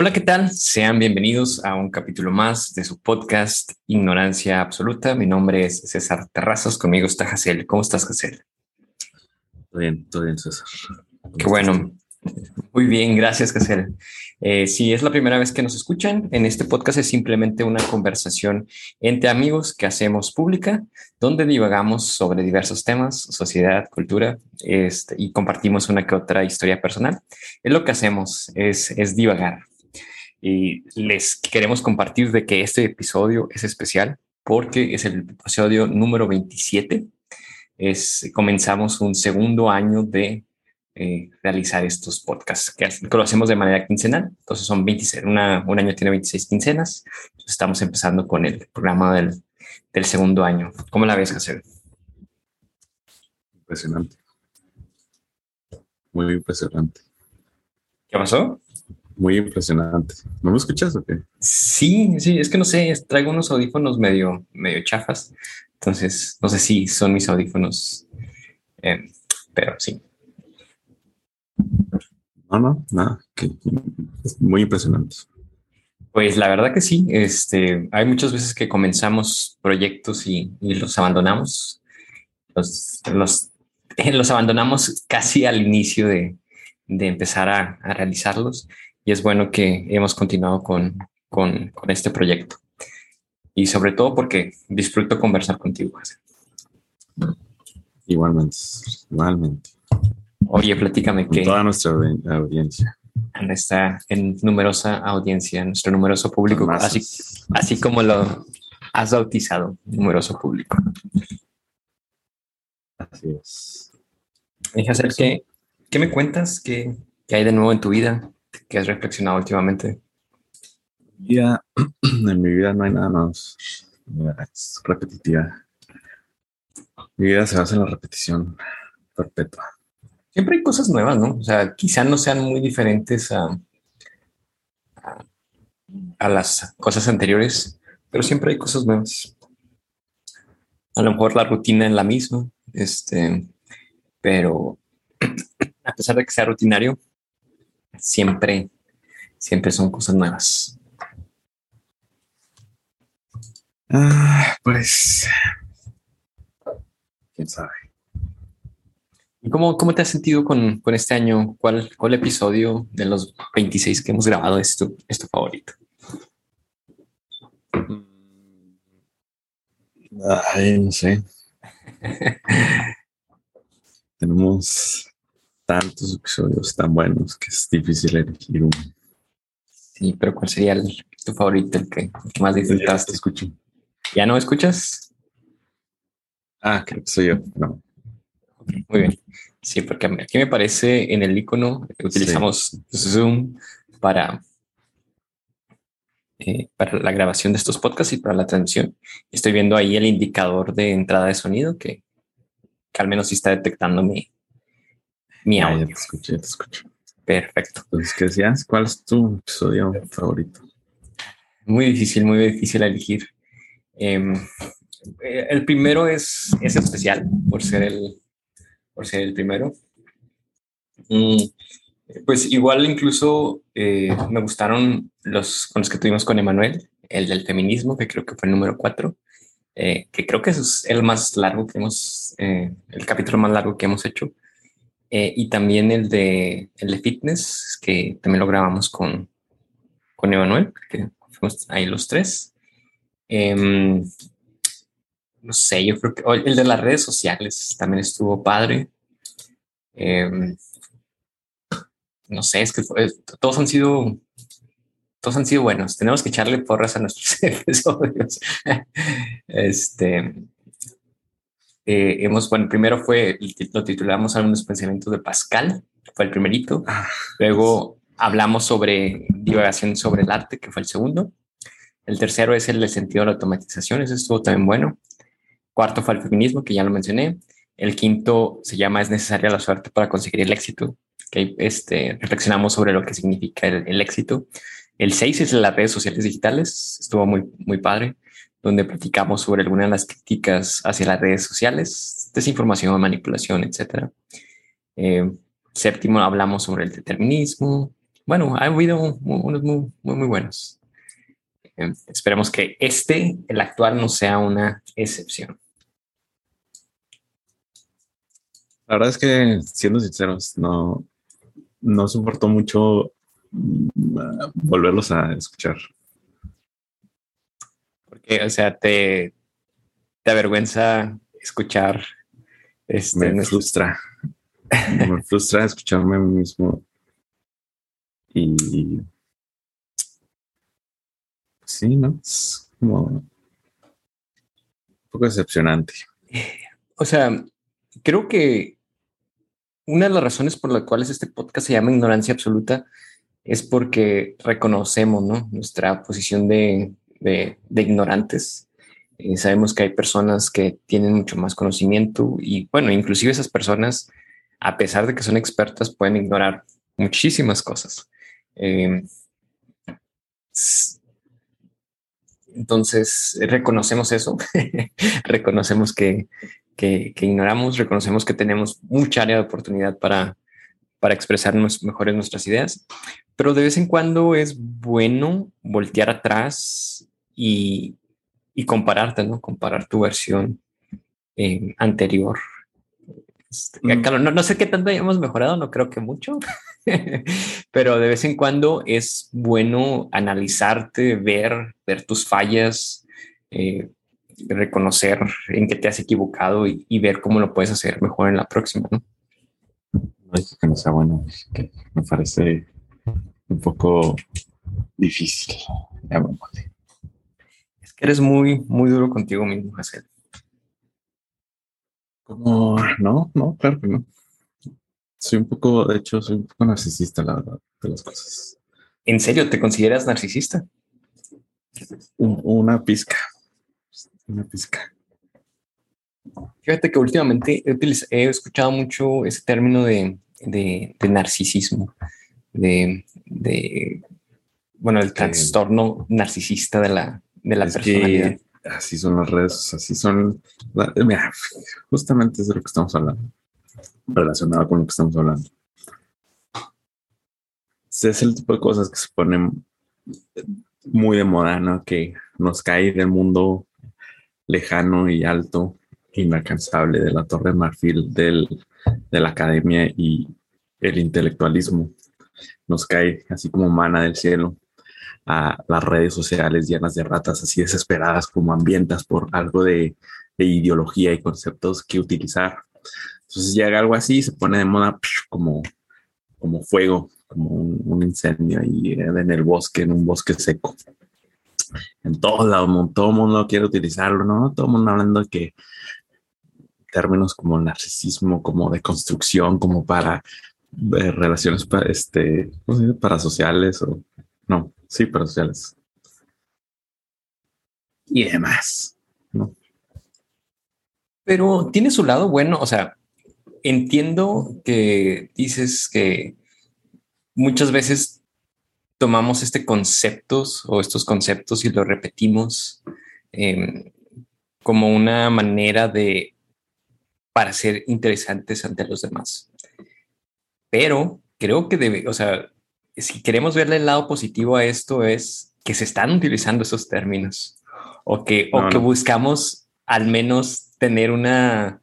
Hola, ¿qué tal? Sean bienvenidos a un capítulo más de su podcast Ignorancia Absoluta. Mi nombre es César Terrazas, conmigo está Jacel. ¿Cómo estás, Jacel? Todo bien, todo bien, César. Qué bueno. Muy bien, gracias, Jacel. Eh, si es la primera vez que nos escuchan, en este podcast es simplemente una conversación entre amigos que hacemos pública, donde divagamos sobre diversos temas, sociedad, cultura, este, y compartimos una que otra historia personal. Es lo que hacemos, es, es divagar y les queremos compartir de que este episodio es especial porque es el episodio número 27. Es, comenzamos un segundo año de eh, realizar estos podcasts, que, lo hacemos de manera quincenal. Entonces son 26, una, un año tiene 26 quincenas. estamos empezando con el programa del, del segundo año. ¿Cómo la ves, hacer Impresionante. Muy impresionante. ¿Qué pasó? Muy impresionante. ¿No me escuchas o qué? Sí, sí, es que no sé, traigo unos audífonos medio, medio chafas, entonces no sé si son mis audífonos, eh, pero sí. No, no, nada, que muy impresionante. Pues la verdad que sí, este, hay muchas veces que comenzamos proyectos y, los abandonamos, los, los, los, abandonamos casi al inicio de, de empezar a, a realizarlos y es bueno que hemos continuado con, con, con este proyecto. Y sobre todo porque disfruto conversar contigo. Igualmente, igualmente. Oye, platícame que... Toda nuestra audiencia. En esta en numerosa audiencia, nuestro numeroso público, así, así como lo has bautizado, numeroso público. Así es. Deja que, ¿qué me cuentas? ¿Qué, ¿Qué hay de nuevo en tu vida? ¿Qué has reflexionado últimamente? Ya, en mi vida no hay nada más. Es repetitiva. Mi vida se basa en la repetición perpetua. Siempre hay cosas nuevas, ¿no? O sea, quizá no sean muy diferentes a, a, las cosas anteriores, pero siempre hay cosas nuevas. A lo mejor la rutina es la misma, este, pero a pesar de que sea rutinario, siempre, siempre son cosas nuevas. Ah, pues, quién sabe. ¿Y cómo, cómo te has sentido con, con este año? ¿Cuál, ¿Cuál, episodio de los 26 que hemos grabado es tu, es tu favorito? Ay, no sé. Tenemos tantos episodios tan buenos que es difícil elegir uno. Sí, pero ¿cuál sería tu favorito, el que, más disfrutaste? escucho. ¿Ya no escuchas? Ah, creo que soy yo. No. Muy bien. Sí, porque aquí me parece en el icono utilizamos Zoom para, eh, para la grabación de estos podcasts y para la transmisión. Estoy viendo ahí el indicador de entrada de sonido que, que al menos sí está detectando mi, mi audio. te escuché, te escucho. Perfecto. Entonces, ¿qué decías? ¿Cuál es tu episodio favorito? Muy difícil, muy difícil elegir. Em, eh, el primero es, es especial por ser el, por ser el primero. Mm, pues igual incluso eh, me gustaron los con los que tuvimos con Emanuel, el del feminismo, que creo que fue el número cuatro, eh, que creo que es el más largo que hemos, el capítulo más largo que hemos hecho. Eh, y también el de, el de fitness, que también lo grabamos con, con Emanuel, que fuimos ahí los tres. Em, no sé, yo creo que el de las redes sociales también estuvo padre. Em, no sé, es que todos han sido todos han sido buenos. Tenemos que echarle porras a nuestros episodios. este, eh, hemos, bueno, primero fue, lo titulamos algunos pensamientos de Pascal, fue el primerito. Ah, Luego hablamos sobre divagación sobre el arte, que fue el segundo. El tercero es el sentido de la automatización, eso estuvo también bueno. Cuarto fue el feminismo, que ya lo mencioné. El quinto se llama Es necesaria la suerte para conseguir el éxito, que este, reflexionamos sobre lo que significa el, el éxito. El seis es las redes sociales digitales, estuvo muy, muy padre donde platicamos sobre algunas de las críticas hacia las redes sociales, desinformación, manipulación, etc. Eh, séptimo, hablamos sobre el determinismo. bueno, ha habido unos muy, muy, muy buenos. Eh, esperemos que este, el actual, no sea una excepción. La verdad es que, siendo sinceros, no, no soportó mucho mm, volverlos a escuchar. O sea, te, te avergüenza escuchar. Este, me frustra. me frustra escucharme a mí mismo. Y. Sí, ¿no? Es como. Un poco decepcionante. O sea, creo que una de las razones por las cuales este podcast se llama Ignorancia Absoluta es porque reconocemos nuestra posición de, ignorantes. Eh, sabemos que hay personas que tienen mucho más conocimiento y bueno, inclusive esas personas, a pesar de que son expertas, pueden ignorar muchísimas cosas. Eh, entonces, reconocemos eso, reconocemos que, que, ignoramos, reconocemos que tenemos mucha área de oportunidad para, para expresarnos mejores nuestras ideas, pero de vez en cuando es bueno voltear atrás y, y compararte, ¿no? Comparar tu versión eh, anterior. Este, mm. no, no, sé qué tanto hayamos mejorado, no creo que mucho, pero de vez en cuando es bueno analizarte, ver, ver tus fallas, eh, reconocer en qué te has equivocado y, ver cómo lo puedes hacer mejor en la próxima, ¿no? No que no sea bueno, que me parece un poco difícil. Es que eres muy, muy duro contigo mismo, Hazel. Como, no, no, claro que no. Soy un poco, de hecho, soy un poco narcisista, la verdad, de las cosas. ¿En serio te consideras narcisista? una pizca una pizca. Fíjate que últimamente he, escuchado mucho ese término de, narcisismo, de, bueno, el trastorno narcisista de la, de la personalidad. así son las redes, así son. Mira, justamente es de lo que estamos hablando, relacionado con lo que estamos hablando. Es el tipo de cosas que se ponen muy de moda, ¿no? Que nos cae del mundo lejano y alto, inalcanzable de la Torre Marfil del, de la academia y el intelectualismo. Nos cae así como mana del cielo a las redes sociales llenas de ratas así desesperadas como hambrientas por algo de, ideología y conceptos que utilizar. Entonces llega algo así se pone de moda como, como fuego, como un, un incendio ahí en el bosque, en un bosque seco en todos lados, todo el mundo quiere utilizarlo, ¿no? Todo el mundo hablando de que términos como narcisismo, como de construcción, como para eh, relaciones para, este, para sociales o no, sí, para sociales. Y demás, ¿no? Pero tiene su lado bueno, o sea, entiendo que dices que muchas veces tomamos este conceptos o estos conceptos y los repetimos em, como una manera de para ser interesantes ante los demás. Pero creo que debe, o sea, si queremos verle el lado positivo a esto es que se están utilizando esos términos o que, o que buscamos al menos tener una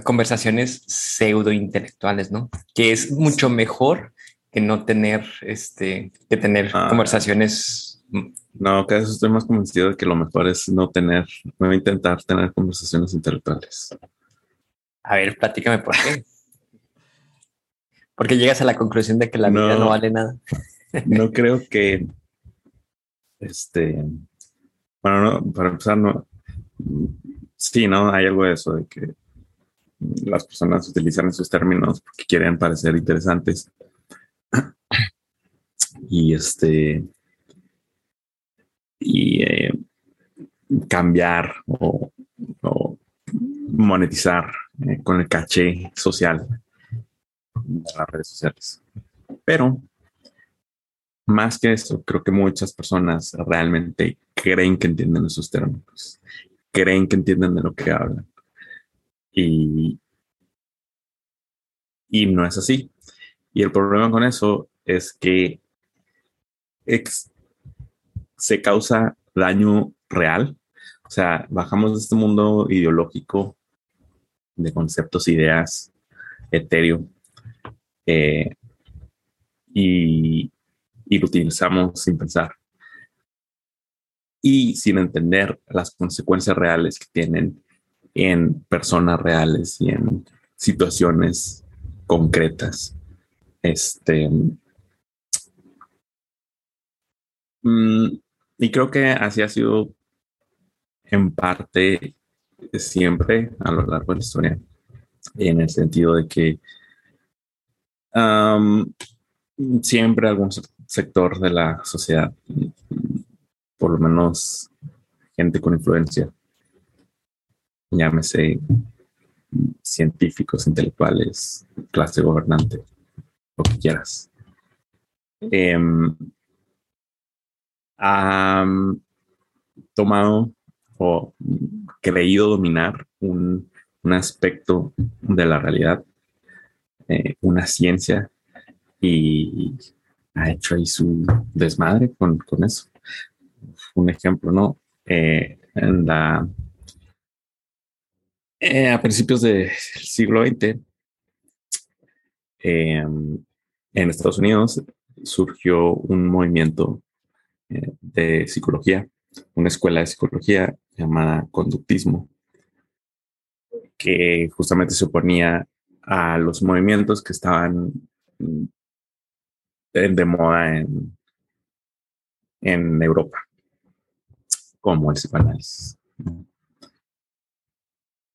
conversaciones pseudo intelectuales, ¿no? Que es mucho mejor que no tener, este, que tener ah. conversaciones. No, cada vez estoy más convencido de que lo mejor es no tener, no intentar tener conversaciones intelectuales. A ver, platícame por qué. Porque llegas a la conclusión de que la vida no vale nada. no creo que, este, bueno, no, para empezar, no, sí, no, hay algo de eso, de que las personas utilizan esos términos porque quieren parecer interesantes y este y eh, cambiar o, monetizar eh, con el caché social de las redes sociales. Pero más que eso, creo que muchas personas realmente creen que entienden esos términos, creen que entienden de lo que hablan. Y, y no es así. Y el problema con eso es que se causa daño real. O sea, bajamos de este mundo ideológico de conceptos, ideas, etéreo, eh, y, y lo utilizamos sin pensar y sin entender las consecuencias reales que tienen en personas reales y en situaciones concretas. Este. Mm, y creo que así ha sido en parte siempre a lo largo de la historia, en el sentido de que siempre algún sector de la sociedad, por lo menos gente con influencia, llámese científicos, intelectuales, clase gobernante, lo que quieras. Eh, tomado o creído dominar un, aspecto de la realidad, eh, una ciencia, y ha hecho ahí su desmadre con, eso. Un ejemplo, ¿no? Eh, en la eh, a principios del siglo XX, em, en Estados Unidos surgió un movimiento de psicología, una escuela de psicología llamada conductismo, que justamente se oponía a los movimientos que estaban mm, de moda en, en Europa, como el psicoanálisis.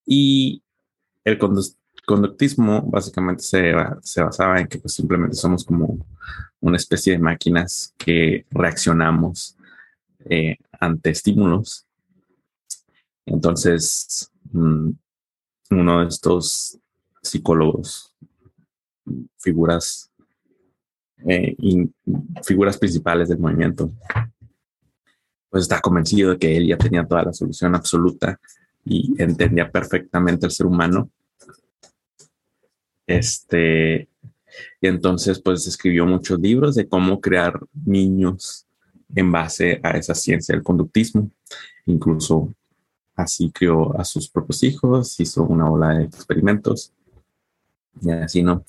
Y el conductismo básicamente se, basaba en que pues, simplemente somos como una especie de máquinas que reaccionamos eh, ante estímulos. Entonces, mm, uno de estos psicólogos, figuras, eh, figuras principales del movimiento, pues está convencido de que él ya tenía toda la solución absoluta y entendía perfectamente el ser humano. Este, y entonces pues escribió muchos libros de cómo crear niños en base a esa ciencia del conductismo. Incluso así crió a sus propios hijos, hizo una ola de experimentos y así, ¿no?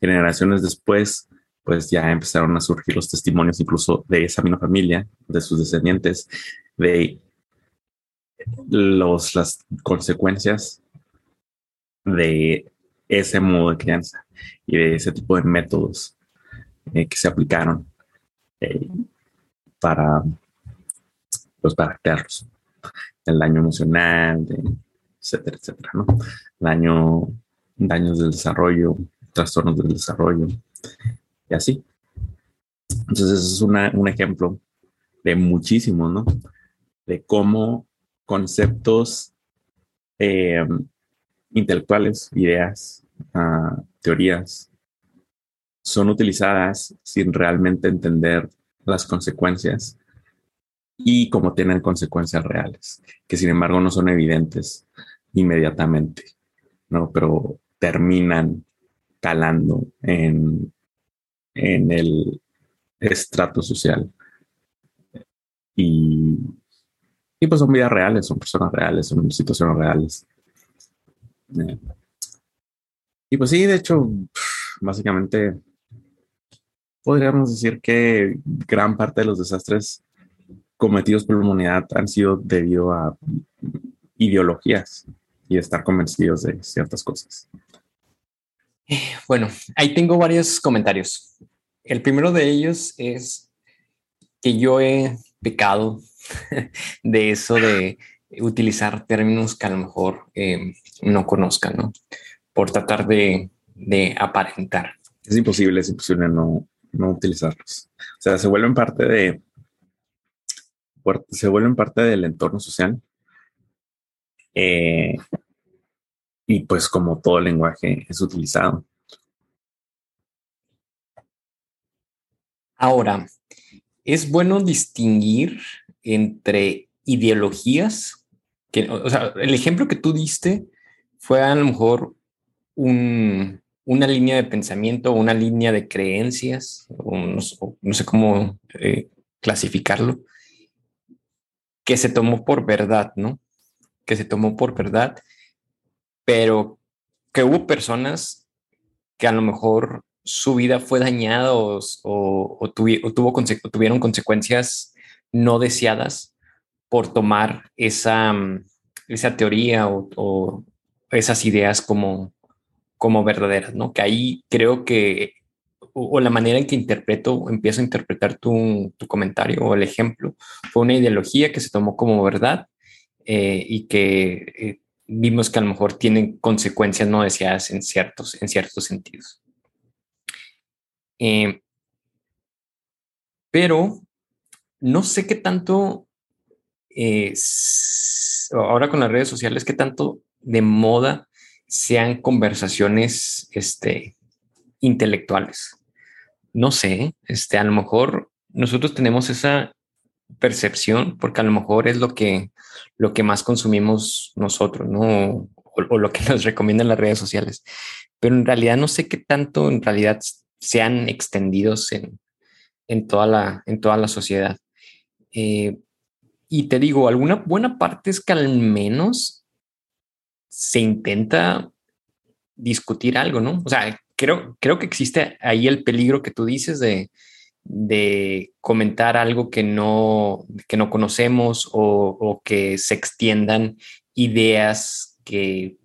Generaciones después, pues ya empezaron a surgir los testimonios incluso de esa misma familia, de sus descendientes, de los, las consecuencias de ese modo de crianza y de ese tipo de métodos eh, que se aplicaron eh, para, pues, para crearlos. El daño emocional, etcétera, etcétera, ¿no? Daño, daños del desarrollo, trastornos del desarrollo y así. Entonces, eso es un ejemplo de muchísimo, ¿no? De cómo conceptos eh, intelectuales, ideas, ah, teorías, son utilizadas sin realmente entender las consecuencias y como tienen consecuencias reales, que sin embargo no son evidentes inmediatamente, ¿no? Pero terminan calando en, en el estrato social. Y y pues son vidas reales, son personas reales, son situaciones reales. Eh, y pues sí, de hecho, básicamente podríamos decir que gran parte de los desastres cometidos por la humanidad han sido debido a ideologías y estar convencidos de ciertas cosas. Bueno, ahí tengo varios comentarios. El primero de ellos es que yo he pecado de eso de utilizar términos que a lo mejor eh, no conozcan, ¿no? Por tratar de, aparentar. Es imposible, es imposible no, no utilizarlos. O sea, se vuelven parte de, se vuelven parte del entorno social. Eh, y pues como todo lenguaje es utilizado. Ahora, es bueno distinguir entre ideologías, que, o sea, el ejemplo que tú diste fue a lo mejor un, una línea de pensamiento, una línea de creencias, no, sé cómo eh, clasificarlo, que se tomó por verdad, ¿no? Que se tomó por verdad, pero que hubo personas que a lo mejor su vida fue dañada o, tuvieron consecuencias no deseadas por tomar esa, esa teoría o, esas ideas como, como verdaderas, ¿no? Que ahí creo que, o, la manera en que interpreto, empiezo a interpretar tu, tu, comentario o el ejemplo, fue una ideología que se tomó como verdad eh, y que eh, vimos que a lo mejor tienen consecuencias no deseadas en ciertos, en ciertos sentidos. Eh, pero no sé qué tanto, ahora con las redes sociales, qué tanto de moda sean conversaciones este, intelectuales. No sé, este, a lo mejor nosotros tenemos esa percepción porque a lo mejor es lo que, lo que más consumimos nosotros, ¿no? O, lo que nos recomiendan las redes sociales. Pero en realidad no sé qué tanto en realidad sean extendidos en, en, toda, la, en toda la sociedad. Eh, y te digo, alguna buena parte es que al menos se intenta discutir algo, ¿no? O sea, creo, creo que existe ahí el peligro que tú dices de, comentar algo que no, que no conocemos o, que se extiendan ideas que,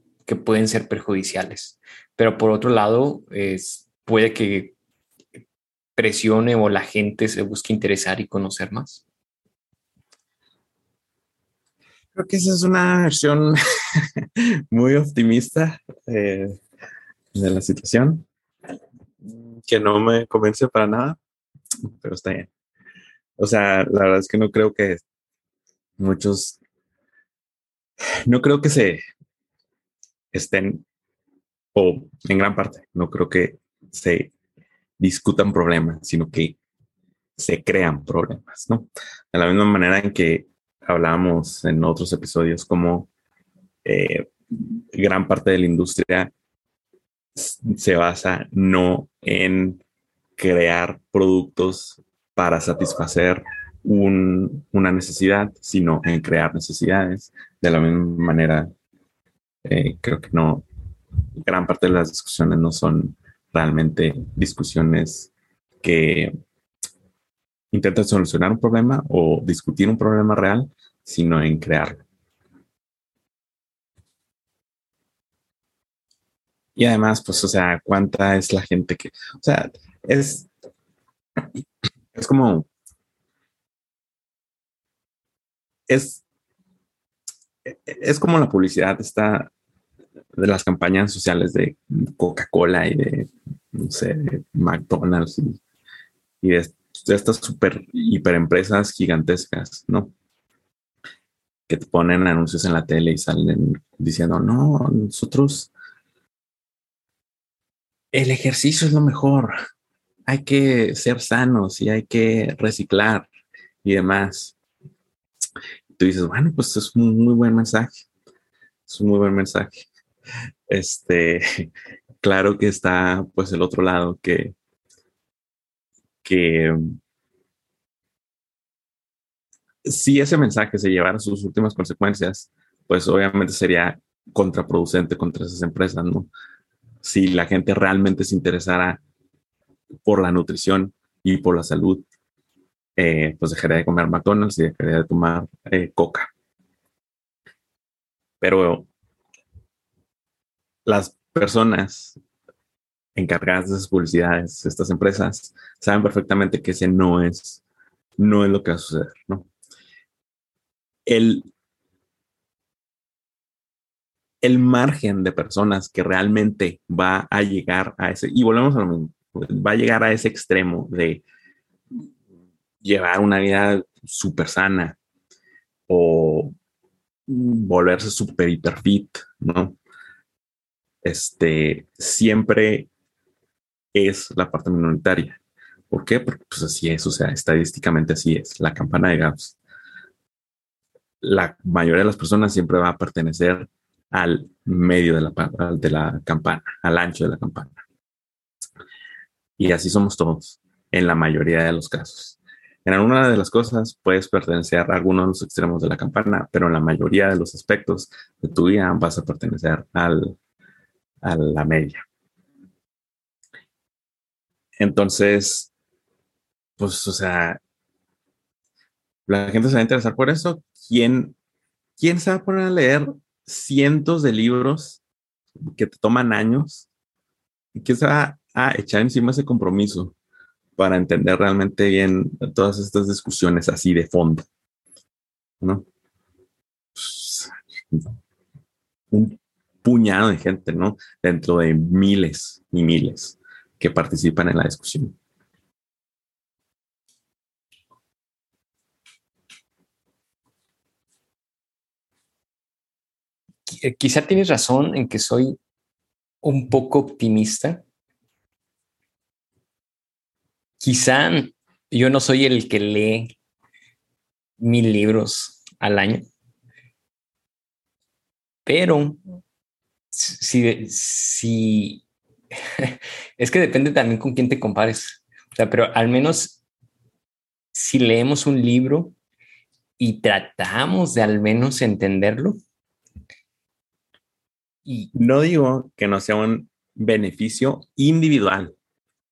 pueden ser perjudiciales. Pero por otro lado, es, puede que presione o la gente se busque interesar y conocer más. Creo que esa es una versión muy optimista eh, de la situación, que no me convence para nada, pero está bien. O sea, la verdad es que no creo que muchos, no creo que se estén, o en gran parte, no creo que se discutan problemas, sino que se crean problemas, ¿no? De la misma manera en que hablábamos en otros episodios, como eh, gran parte de la industria se basa no en crear productos para satisfacer una necesidad, sino en crear necesidades. De la misma manera, eh, creo que no, gran parte de las discusiones no son realmente discusiones que intentan solucionar un problema o discutir un problema real, sino en crearlo. Y además, pues, o sea, cuánta es la gente que, o sea, es, es como, es, es como la publicidad está de las campañas sociales de Coca-Cola y de, no sé, de McDonald's y, y de de estas super hiperempresas gigantescas, ¿no? Que te ponen anuncios en la tele y salen diciendo, no, nosotros, el ejercicio es lo mejor, hay que ser sanos y hay que reciclar y demás. tú dices, bueno, pues es un muy buen mensaje, es un muy buen mensaje. Este, claro que está pues el otro lado que que si ese mensaje se llevara a sus últimas consecuencias, pues obviamente sería contraproducente contra esas empresas, ¿no? Si la gente realmente se interesara por la nutrición y por la salud, eh, pues dejaría de comer McDonald's y dejaría de tomar eh, Coca. Pero las personas encargadas de esas publicidades, estas empresas, saben perfectamente que ese no es, no es lo que va a suceder, ¿no? El, el margen de personas que realmente va a llegar a ese, y volvemos a lo mismo, va a llegar a ese extremo de llevar una vida súper sana o volverse súper hiper fit, ¿no? Este, siempre es la parte minoritaria. ¿Por qué? Porque pues así es, o sea, estadísticamente así es, la campana de Gauss. La mayoría de las personas siempre va a pertenecer al medio de la, de la campana, al ancho de la campana. Y así somos todos, en la mayoría de los casos. En alguna de las cosas puedes pertenecer a alguno de los extremos de la campana, pero en la mayoría de los aspectos de tu vida vas a pertenecer al, a la media. Entonces, pues, o sea, la gente se va a interesar por eso. ¿Quién, quién se va a poner a leer cientos de libros que te toman años? ¿Y quién se va a echar encima ese compromiso para entender realmente bien todas estas discusiones así de fondo? ¿No? Pues, un puñado de gente, ¿no? Dentro de miles y miles que participan en la discusión. Quizá tienes razón en que soy un poco optimista. Quizá yo no soy el que lee mil libros al año, pero si, si es que depende también con quién te compares. O sea, pero al menos si leemos un libro y tratamos de al menos entenderlo, y no digo que no sea un beneficio individual,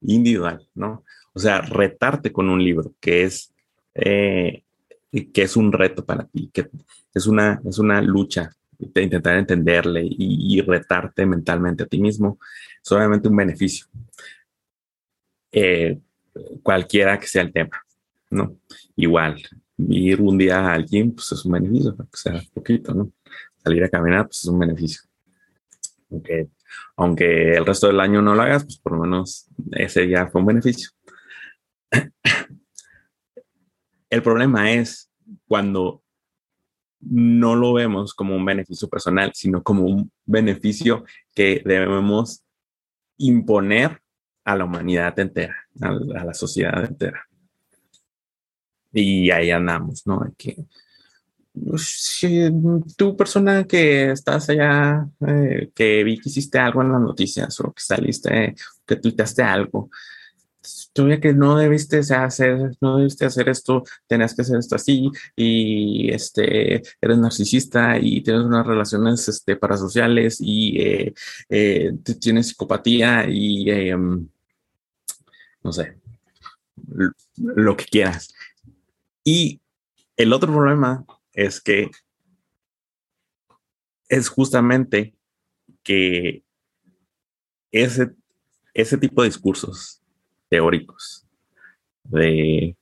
individual, ¿no? O sea, retarte con un libro que es, eh, que es un reto para ti, que es una, es una lucha de intentar entenderle y, retarte mentalmente a ti mismo, es un beneficio. Eh, cualquiera que sea el tema, ¿no? Igual, ir un día al gym, pues es un beneficio, que sea poquito, ¿no? Salir a caminar, pues es un beneficio aunque, el resto del año no lo hagas, pues por lo menos ese día fue un beneficio. El problema es cuando no lo vemos como un beneficio personal, sino como un beneficio que debemos imponer a la humanidad entera, a, la sociedad entera. Y ahí andamos, ¿no? Que tú persona que estás allá, eh, que vi que hiciste algo en las noticias o que saliste, que tuiteaste algo, tú ya que no debiste hacer, no debiste hacer esto, tenías que hacer esto así y este, eres narcisista y tienes unas relaciones este, parasociales y eh, eh, tienes psicopatía y em, no sé, lo que quieras. Y el otro problema es que es justamente que ese, ese tipo de discursos teóricos de,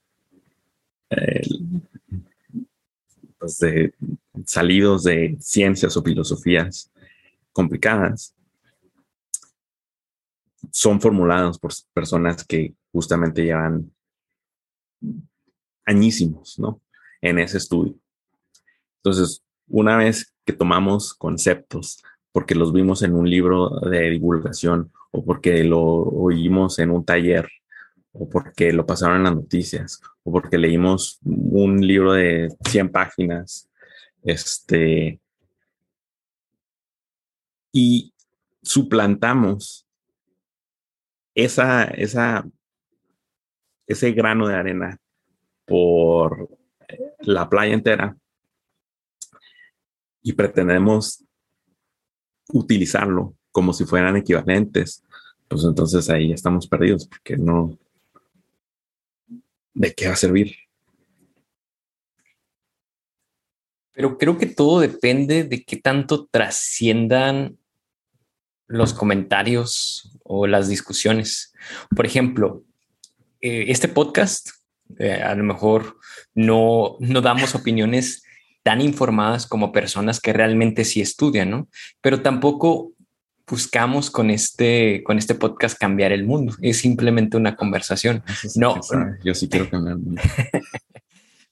pues de salidos de ciencias o filosofías complicadas son formulados por personas que justamente llevan añísimos, ¿no? En ese estudio. Entonces, una vez que tomamos conceptos, porque los vimos en un libro de divulgación o porque lo oímos en un taller o porque lo pasaron en las noticias o porque leímos un libro de 100 páginas, este, y suplantamos esa, esa, ese grano de arena por la playa entera, y pretendemos utilizarlo como si fueran equivalentes, pues entonces ahí estamos perdidos porque no, ¿de qué va a servir? Pero creo que todo depende de qué tanto trasciendan los comentarios o las discusiones. Por ejemplo, eh, este podcast, eh, a lo mejor no, no damos opiniones tan informadas como personas que realmente sí estudian, ¿no? Pero tampoco buscamos con este, con este podcast cambiar el mundo. Es simplemente una conversación. no, yo sí quiero cambiar el mundo.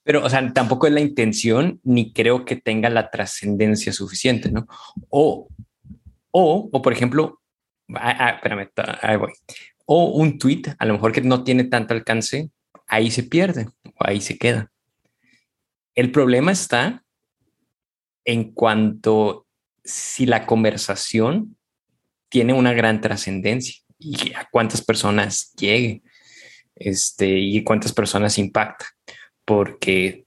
Pero, o sea, tampoco es la intención ni creo que tenga la trascendencia suficiente, ¿no? O, o, o por ejemplo, ah, ah, espérame, ahí voy. O un tweet, a lo mejor que no tiene tanto alcance, ahí se pierde o ahí se queda. El problema está en cuanto si la conversación tiene una gran trascendencia y a cuántas personas llegue este, y cuántas personas impacta. Porque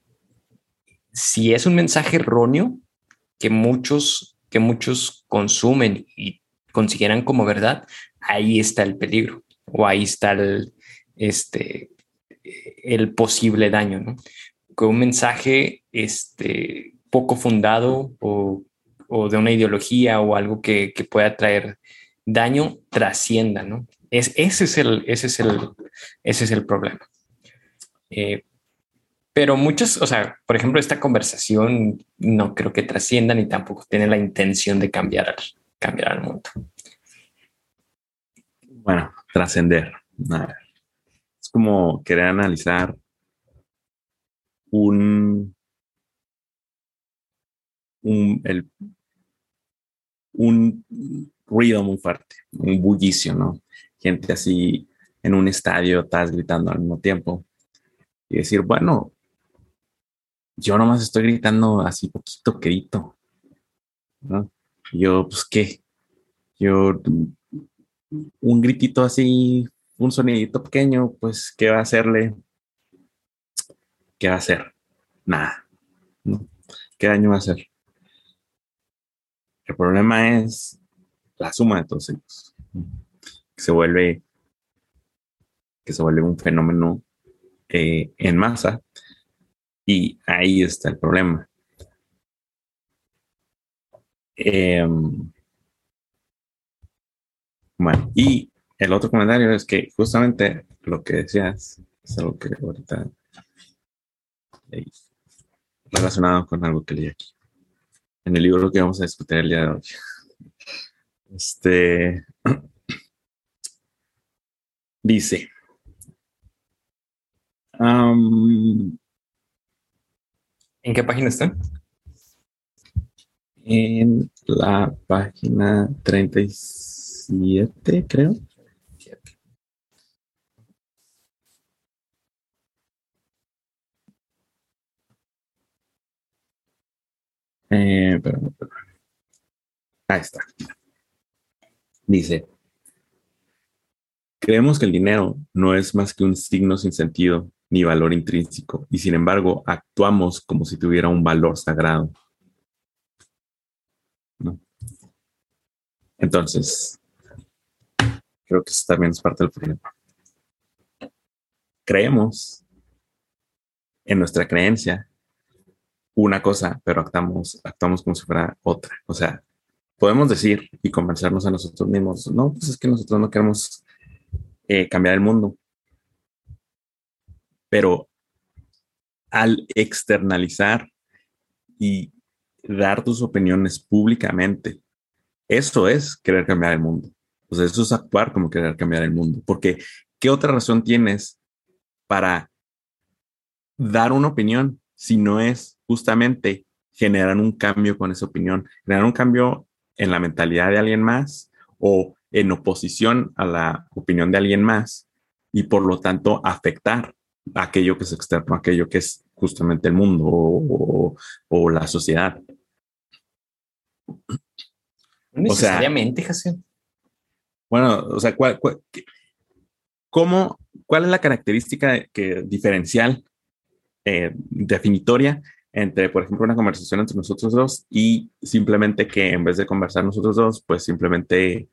si es un mensaje erróneo que muchos, que muchos consumen y consideran como verdad, ahí está el peligro o ahí está el, este, el posible daño, ¿no? Con un mensaje este, poco fundado o, de una ideología o algo que, pueda traer daño trascienda, ¿no? Es, ese, es el, ese, es el, ese es el problema. Eh, pero muchos, o sea, por ejemplo, esta conversación no creo que trascienda ni tampoco tiene la intención de cambiar, cambiar al mundo. Bueno, trascender. Es como querer analizar un, un, el, un ruido muy fuerte, un bullicio, ¿no? Gente así en un estadio, estás gritando al mismo tiempo. Y decir, bueno, yo nomás estoy gritando así poquito grito. ¿no? Yo, pues, ¿qué? Yo, un gritito así, un sonidito pequeño, pues, ¿qué va a hacerle? ¿Qué va a hacer? Nada. ¿Qué daño va a hacer? El problema es la suma de todos ellos. Se vuelve, que se vuelve un fenómeno eh, en masa. Y ahí está el problema. Em, bueno, y el otro comentario es que justamente lo que decías es algo que ahorita relacionado con algo que leí aquí en el libro que vamos a discutir el día de hoy. Este dice. ¿En qué página están? En la página 37, creo. Eh, Ahí está. Dice, creemos que el dinero no es más que un signo sin sentido ni valor intrínseco, y sin embargo actuamos como si tuviera un valor sagrado. Entonces, creo que eso también es parte del problema. Creemos en nuestra creencia una cosa, pero actuamos, actuamos como si fuera otra. O sea, podemos decir y convencernos a nosotros mismos, no, pues es que nosotros no queremos eh, cambiar el mundo. Pero al externalizar y dar tus opiniones públicamente, eso es querer cambiar el mundo. O sea, eso es actuar como querer cambiar el mundo. Porque, ¿qué otra razón tienes para dar una opinión si no es justamente generar un cambio con esa opinión, generar un cambio en la mentalidad de alguien más o en oposición a la opinión de alguien más y por lo tanto afectar aquello que es externo, aquello que es justamente el mundo o, la sociedad. necesariamente, José. Bueno, o sea, ¿cuál, cómo, ¿cuál es la característica que, diferencial eh, definitoria entre, por ejemplo, una conversación entre nosotros dos y simplemente que en vez de conversar nosotros dos, pues simplemente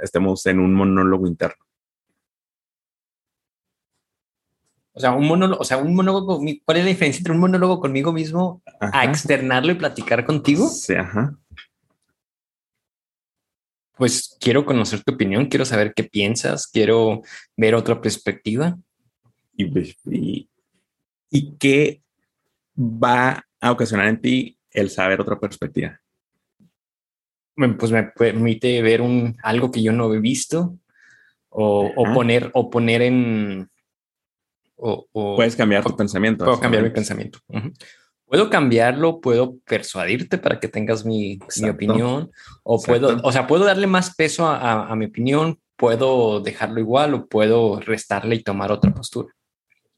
estemos en un monólogo interno. O sea, un monólogo, o sea, un monólogo, ¿cuál es la diferencia entre un monólogo conmigo mismo a externarlo y platicar contigo? Sí, ajá. Pues quiero conocer tu opinión, quiero saber qué piensas, quiero ver otra perspectiva. Y, y, y qué va a ocasionar en ti el saber otra perspectiva. Pues me permite ver un, algo que yo no he visto o, poner, o poner en... O, Puedes cambiar tu pensamiento. Puedo cambiar mi pensamiento. Puedo cambiarlo, puedo persuadirte para que tengas mi, mi opinión, o puedo, o sea, puedo darle más peso a, a mi opinión, puedo dejarlo igual o puedo restarle y tomar otra postura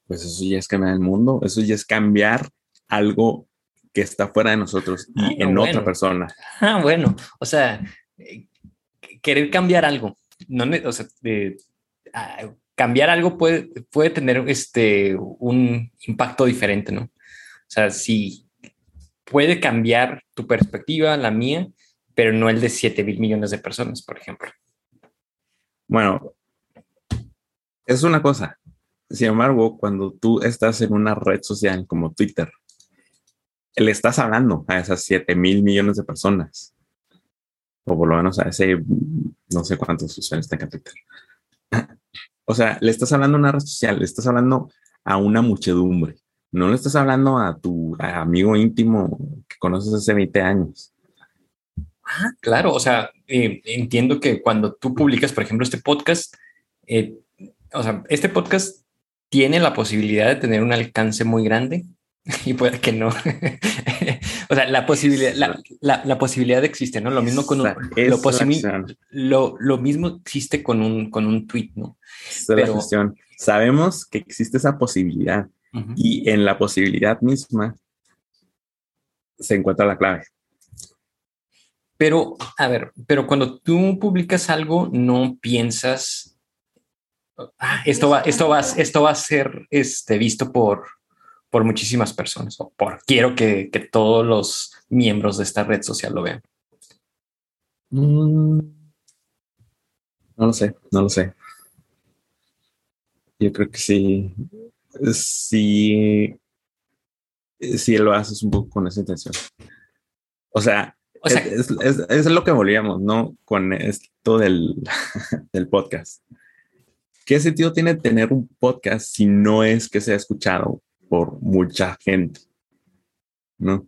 pues eso ya es cambiar el mundo, eso ya es cambiar algo que está fuera de nosotros y en otra persona. Ah, bueno, o sea, eh, querer cambiar algo. no, o sea, ah, cambiar algo puede, puede tener este, un impacto diferente, ¿no? O sea, si puede cambiar tu perspectiva, la mía, pero no el de 7 mil millones de personas, por ejemplo. Bueno, es una cosa. Sin embargo, cuando tú estás en una red social como Twitter, le estás hablando a esas 7 mil millones de personas. O por lo menos a ese, no sé cuántos usuarios tenga Twitter. O sea, le estás hablando a una red social, le estás hablando a una muchedumbre. No le estás hablando a tu amigo íntimo que conoces hace 20 años. Ah, claro. O sea, eh, entiendo que cuando tú publicas, por ejemplo, este podcast, eh, o sea, este podcast tiene la posibilidad de tener un alcance muy grande y puede que no. o sea, la posibilidad, la, posibilidad existe, ¿no? Lo mismo con un, lo, lo, mismo existe con un, con un tweet, ¿no? Pero, Sabemos que existe esa posibilidad y en la posibilidad misma se encuentra la clave. Pero, a ver, pero cuando tú publicas algo, no piensas, ah, esto va, esto va, esto va a ser este, visto por, por muchísimas personas o por quiero que, todos los miembros de esta red social lo vean? Mm. no lo sé, no lo sé. Yo creo que sí, sí, sí lo haces un poco con esa intención. O sea, es, lo que volvíamos, ¿no? Con esto del, del podcast. ¿Qué sentido tiene tener un podcast si no es que sea escuchado mucha gente, ¿no?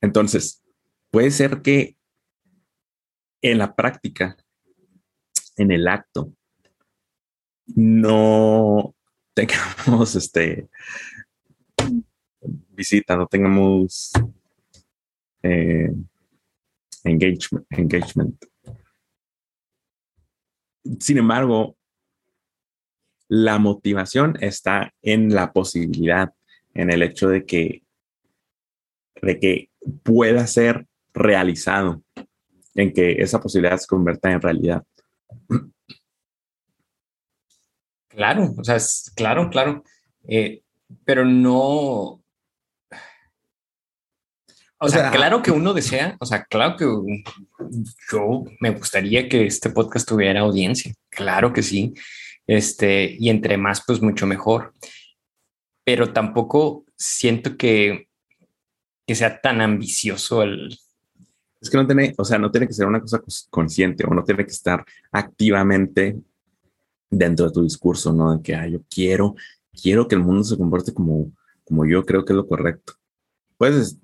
Entonces, puede ser que en la práctica, en el acto, no tengamos este visita, no tengamos eh, engagement, engagement. Sin embargo, la motivación está en la posibilidad, en el hecho de que, de que pueda ser realizado, en que esa posibilidad se convierta en realidad. Claro, o sea, es, claro, claro, eh, pero no... O, sea, claro que uno desea, o sea, claro que yo me gustaría que este podcast tuviera audiencia, claro que sí, este, y entre más, pues mucho mejor. Pero tampoco siento que, que sea tan ambicioso el... Es que no tiene, o sea, no tiene que ser una cosa consciente o no tiene que estar activamente dentro de tu discurso, ¿no? De que, ah, yo quiero, quiero que el mundo se comporte como, como yo creo que es lo correcto. Pues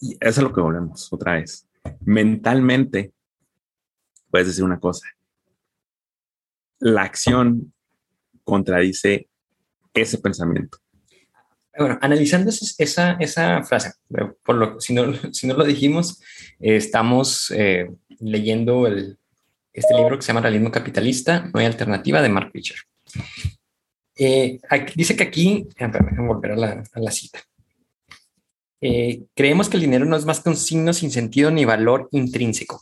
eso es lo que volvemos otra vez. Mentalmente, puedes decir una cosa. La acción contradice ese pensamiento. Bueno, analizando esa, esa frase, por lo, si, no, si no lo dijimos, eh, estamos eh, leyendo el, este libro que se llama Realismo Capitalista, No hay alternativa de Mark Fisher. Eh, dice que aquí, déjame volver a la, la cita. creemos que el dinero no es más que un signo sin sentido ni valor intrínseco.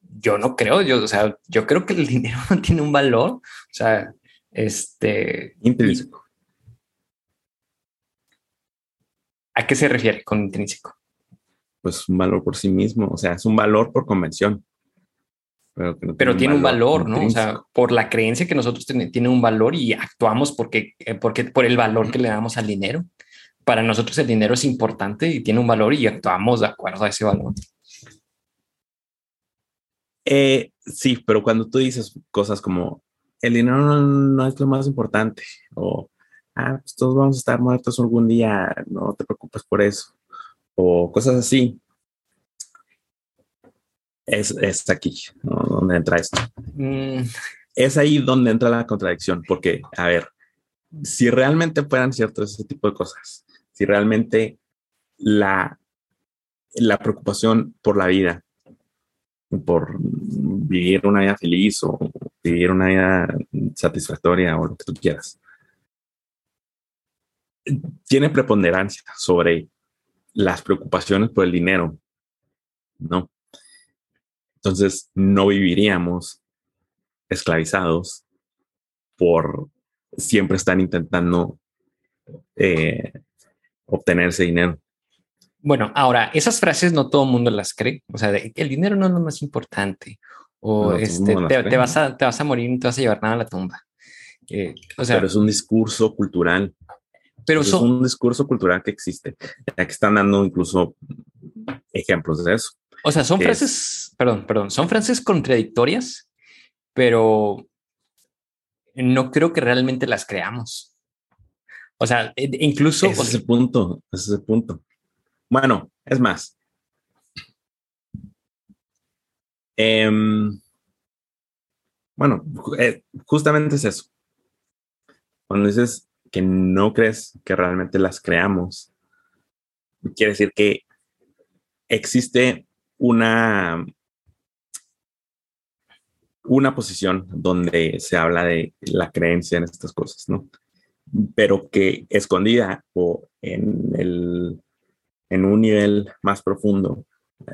Yo no creo, yo, o sea, yo creo que el dinero no tiene un valor, o sea, este. Intrínseco. ¿A qué se refiere con intrínseco? Pues un valor por sí mismo, o sea, es un valor por convención. Pero, tiene, un valor, ¿no? O sea, por la creencia que nosotros tenemos, tiene un valor y actuamos porque, eh, porque por el valor que le damos al dinero. Para nosotros el dinero es importante y tiene un valor y actuamos de acuerdo a ese valor. Eh, sí, pero cuando tú dices cosas como el dinero no, es lo más importante. O, ah, pues todos vamos a estar muertos algún día, no te preocupes por eso. O cosas así. Es, es aquí donde entra esto. Mm. Es ahí donde entra la contradicción, porque, a ver, si realmente fueran ciertos ese tipo de cosas, si realmente la, la preocupación por la vida, por vivir una vida feliz o vivir una vida satisfactoria o lo que tú quieras. Tiene preponderancia sobre las preocupaciones por el dinero, ¿no? Entonces, no viviríamos esclavizados por siempre están intentando eh, obtener ese dinero. Bueno, ahora, esas frases no todo el mundo las cree. O sea, el dinero no es lo más importante. O este, te, vas a, te vas a morir y no te vas a llevar nada a la tumba. Eh, o sea, pero es un discurso cultural. Pero es un discurso cultural que existe. Ya que están dando incluso ejemplos de eso. O sea, son frases, perdón, perdón, son frases contradictorias, pero no creo que realmente las creamos. O sea, e, incluso... Ese es el punto, ese es el punto. Bueno, es más. Em, bueno, eh, justamente es eso. Cuando dices que no crees que realmente las creamos, quiere decir que existe una, una posición donde se habla de la creencia en estas cosas, ¿no? Pero que escondida o en, el, en un nivel más profundo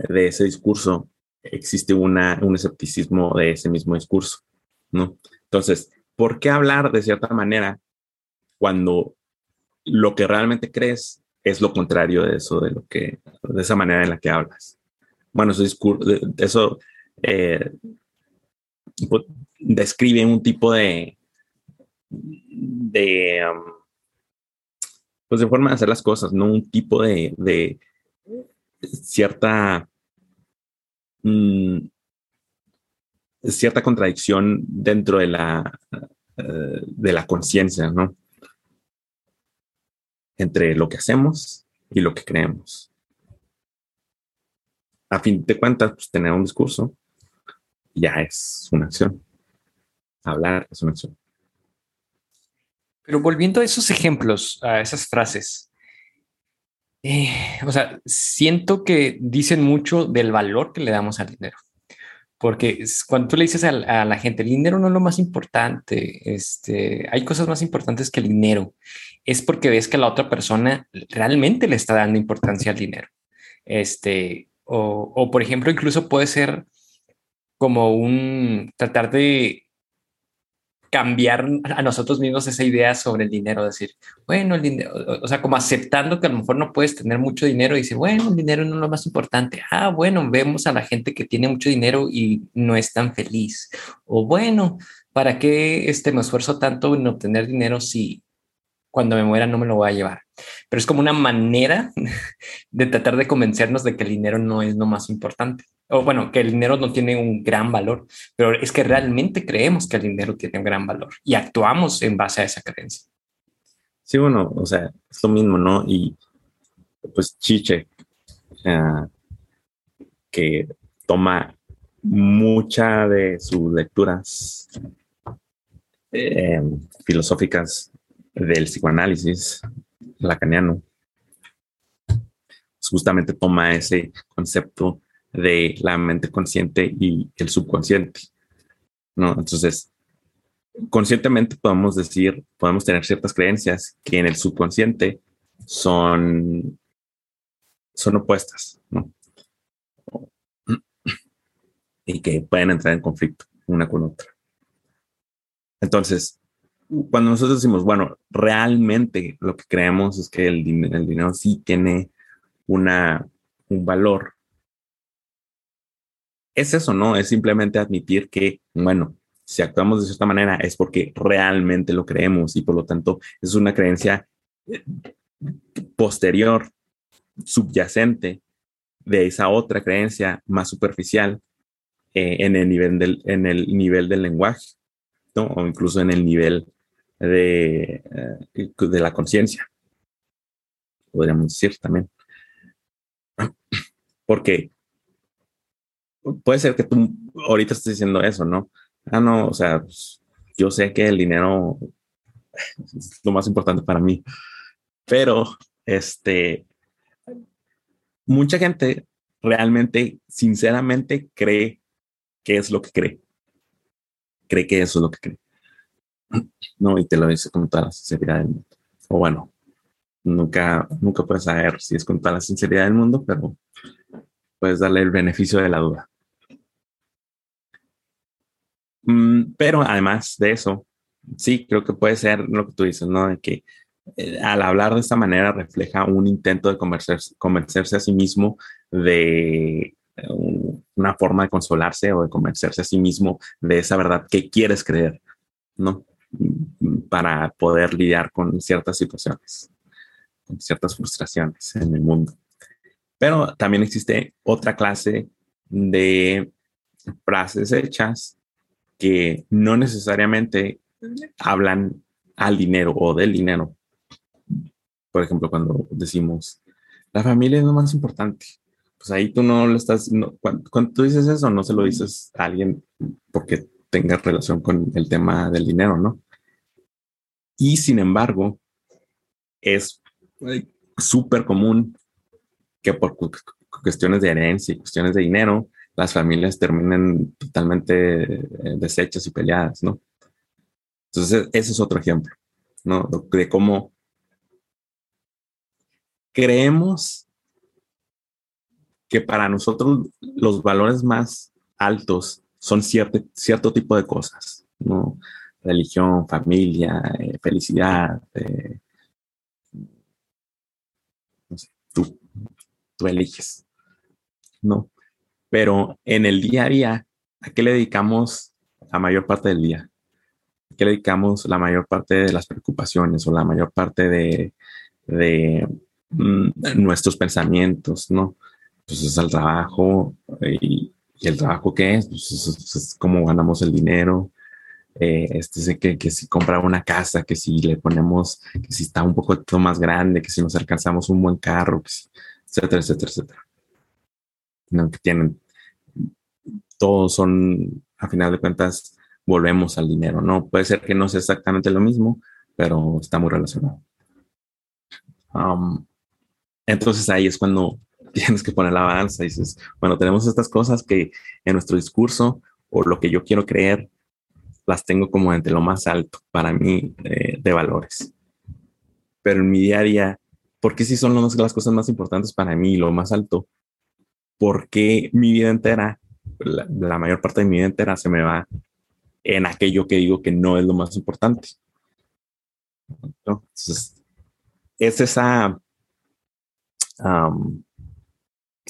de ese discurso existe una, un escepticismo de ese mismo discurso, ¿no? Entonces, ¿por qué hablar de cierta manera cuando lo que realmente crees es lo contrario de eso, de lo que, de esa manera en la que hablas? bueno, eso, eh, pues, describe un tipo de, de, um, pues de forma de hacer las cosas, no un tipo de, de cierta, mm, cierta contradicción dentro de la, eh, de la conciencia, ¿no? Entre lo que hacemos y lo que creemos a fin de cuentas, pues, tener un discurso ya es una acción. Hablar es una acción. Pero volviendo a esos ejemplos, a esas frases, eh, o sea, siento que dicen mucho del valor que le damos al dinero. Porque cuando tú le dices a, la gente, el dinero no es lo más importante, este, hay cosas más importantes que el dinero, es porque ves que la otra persona realmente le está dando importancia al dinero. Este, o, por ejemplo, incluso puede ser como un tratar de cambiar a nosotros mismos esa idea sobre el dinero, decir, bueno, el dinero, o, sea, como aceptando que a lo mejor no puedes tener mucho dinero y decir, bueno, el dinero no es lo más importante. Ah, bueno, vemos a la gente que tiene mucho dinero y no es tan feliz. O bueno, ¿para qué este, me esfuerzo tanto en obtener dinero si cuando me muera no me lo voy a llevar. Pero es como una manera de tratar de convencernos de que el dinero no es lo más importante. O bueno, que el dinero no tiene un gran valor, pero es que realmente creemos que el dinero tiene un gran valor y actuamos en base a esa creencia. Sí, bueno, o sea, es lo mismo, ¿no? Y pues Chiche, que toma mucha de sus lecturas eh, filosóficas del psicoanálisis lacaniano, justamente toma ese concepto de la mente consciente y el subconsciente, ¿no? Entonces, conscientemente podemos decir, podemos tener ciertas creencias que en el subconsciente son, son opuestas. Y que pueden entrar en conflicto una con otra. Entonces, cuando nosotros decimos, bueno, realmente lo que creemos es que el, el dinero sí tiene una, un valor, es eso, ¿no? Es simplemente admitir que, bueno, si actuamos de cierta manera es porque realmente lo creemos y por lo tanto es una creencia eh, posterior, subyacente de esa otra creencia más superficial eh, en, el nivel del, en el nivel del lenguaje, ¿no? O incluso en el nivel de, eh, de la conciencia, podríamos decir también. Porque puede ser que tú ahorita estés diciendo eso, ¿no? Ah, no, o sea, pues, yo sé que el dinero es lo más importante para mí, pero este, mucha gente realmente, sinceramente, cree que es lo que cree. Cree que eso es lo que cree. No, y te lo dice con toda la sinceridad del mundo. O bueno, nunca, nunca puedes saber si es con toda la sinceridad del mundo, pero puedes darle el beneficio de la duda. Mm, pero además de eso, sí, creo que puede ser lo que tú dices, ¿no? De que eh, al hablar de esta manera refleja un intento de convencerse, a sí mismo de eh, una forma de consolarse o de convencerse a sí mismo de esa verdad que quieres creer, ¿no? Para poder lidiar con ciertas situaciones, con ciertas frustraciones en el mundo. Pero también existe otra clase de frases hechas que no necesariamente hablan al dinero o del dinero. Por ejemplo, cuando decimos, la familia es lo más importante, pues ahí tú no lo estás, cuando, tú dices eso, no se lo dices a alguien porque tenga relación con el tema del dinero, ¿no? Y sin embargo, es súper común que por cuestiones de herencia y cuestiones de dinero, las familias terminen totalmente eh, deshechas y peleadas, ¿no? Entonces, ese es otro ejemplo, ¿no? De cómo creemos que para nosotros los valores más altos son cierto, cierto tipo de cosas, ¿no? Religión, familia, eh, felicidad, eh, no sé, tú, tú eliges, ¿no? Pero en el día a día, ¿a qué le dedicamos la mayor parte del día? ¿A qué le dedicamos la mayor parte de las preocupaciones o la mayor parte de, de mm, nuestros pensamientos, ¿no? Pues es el trabajo y, el trabajo qué es, pues es, cómo ganamos el dinero, eh, este que, que si compra una casa, que si le ponemos, que si está un poco más grande, que si nos alcanzamos un buen carro, que si, etcétera, etcétera, etcétera. ¿no? que tienen, todos son, a final de cuentas, volvemos al dinero, ¿no? Puede ser que no sea exactamente lo mismo, pero está muy relacionado. Um, entonces ahí es cuando tienes que poner la balanza y dices, bueno, tenemos estas cosas que en nuestro discurso o lo que yo quiero creer, las tengo como entre lo más alto para mí eh, de valores. Pero en mi día a día, ¿por qué si son las cosas más importantes para mí, lo más alto? porque mi vida entera, la, mayor parte de mi vida entera se me va en aquello que digo que no es lo más importante. Entonces, es esa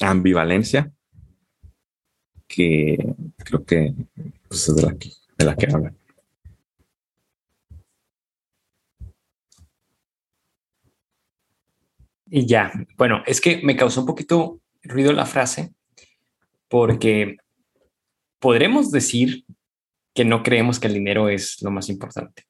ambivalencia que creo que pues, es de la que, de la que hablan. Y ya, bueno, es que me causó un poquito ruido la frase porque podremos decir que no creemos que el dinero es lo más importante,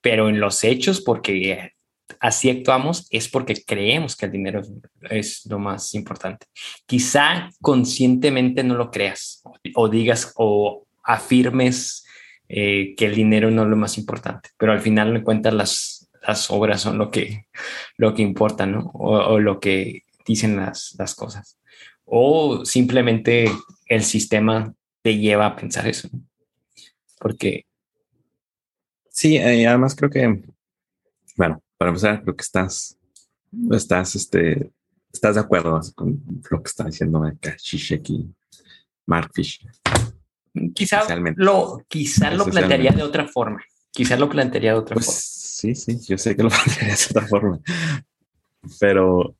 pero en los hechos, porque así actuamos, es porque creemos que el dinero es lo más importante. Quizá conscientemente no lo creas o digas o afirmes eh, que el dinero no es lo más importante, pero al final me cuentas las, las obras son lo que, lo que importa, ¿no? o lo que dicen las, las cosas. O simplemente el sistema te lleva a pensar eso. Porque... Sí, y además creo que, bueno, para empezar, creo que estás, estás, este, estás de acuerdo con lo que está diciendo acá Shishek y Mark Fisher. Quizá lo, quizá lo plantearía de otra forma. Quizá lo plantearía de otra pues, forma. Sí, sí, yo sé que lo plantearía de otra forma. Pero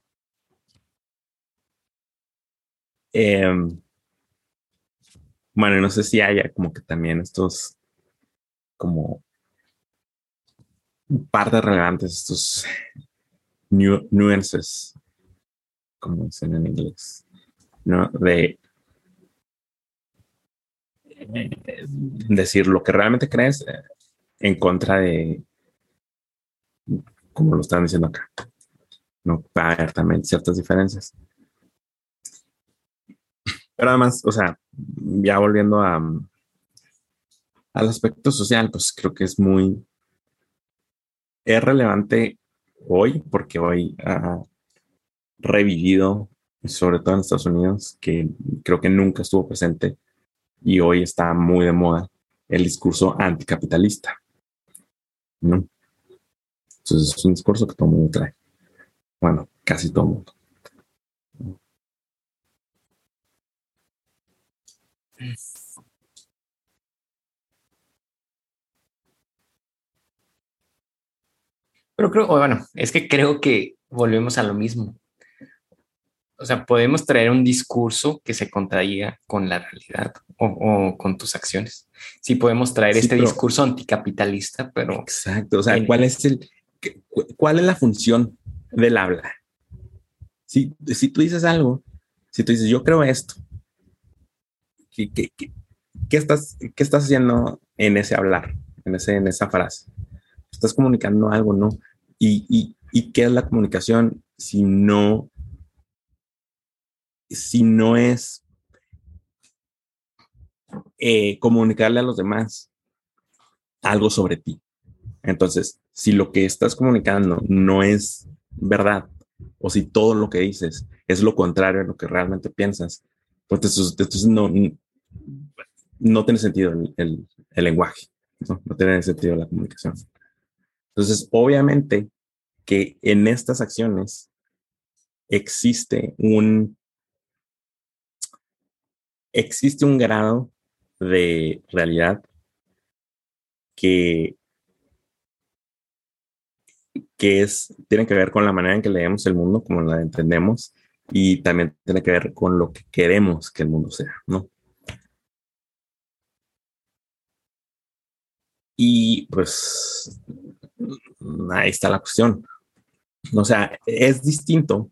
Em, bueno, no sé si haya como que también estos como partes relevantes, estos nuances, como dicen en inglés, ¿no? De decir lo que realmente crees eh, en contra de, como lo están diciendo acá. No va también ciertas diferencias. Pero además, o sea, ya volviendo a, al aspecto social, pues creo que es muy, es relevante hoy porque hoy ha revivido, sobre todo en Estados Unidos, que creo que nunca estuvo presente y hoy está muy de moda el discurso anticapitalista. ¿no? Entonces es un discurso que todo el mundo trae. Bueno, casi todo el mundo. Pero creo, bueno, es que creo que volvemos a lo mismo. O sea, podemos traer un discurso que se contradiga con la realidad o, con tus acciones. Sí, podemos traer este discurso anticapitalista, pero. Exacto. O sea, ¿cuál es el, cuál es la función del habla? Si, si tú dices algo, si tú dices, yo creo esto, ¿qué, qué, qué, estás, ¿qué estás haciendo en ese hablar, en, ese, en esa frase? Estás comunicando algo, ¿no? Y, y, y qué es la comunicación si no si no es eh, comunicarle a los demás algo sobre ti. Entonces, si lo que estás comunicando no es verdad, o si todo lo que dices es lo contrario a lo que realmente piensas, pues entonces, no, no tiene sentido el, lenguaje, ¿no? no tiene sentido la comunicación. Entonces, obviamente que en estas acciones existe un existe un grado de realidad que, que es, tiene que ver con la manera en que leemos el mundo, como la entendemos, y también tiene que ver con lo que queremos que el mundo sea, ¿no? Y pues ahí está la cuestión. O sea, es distinto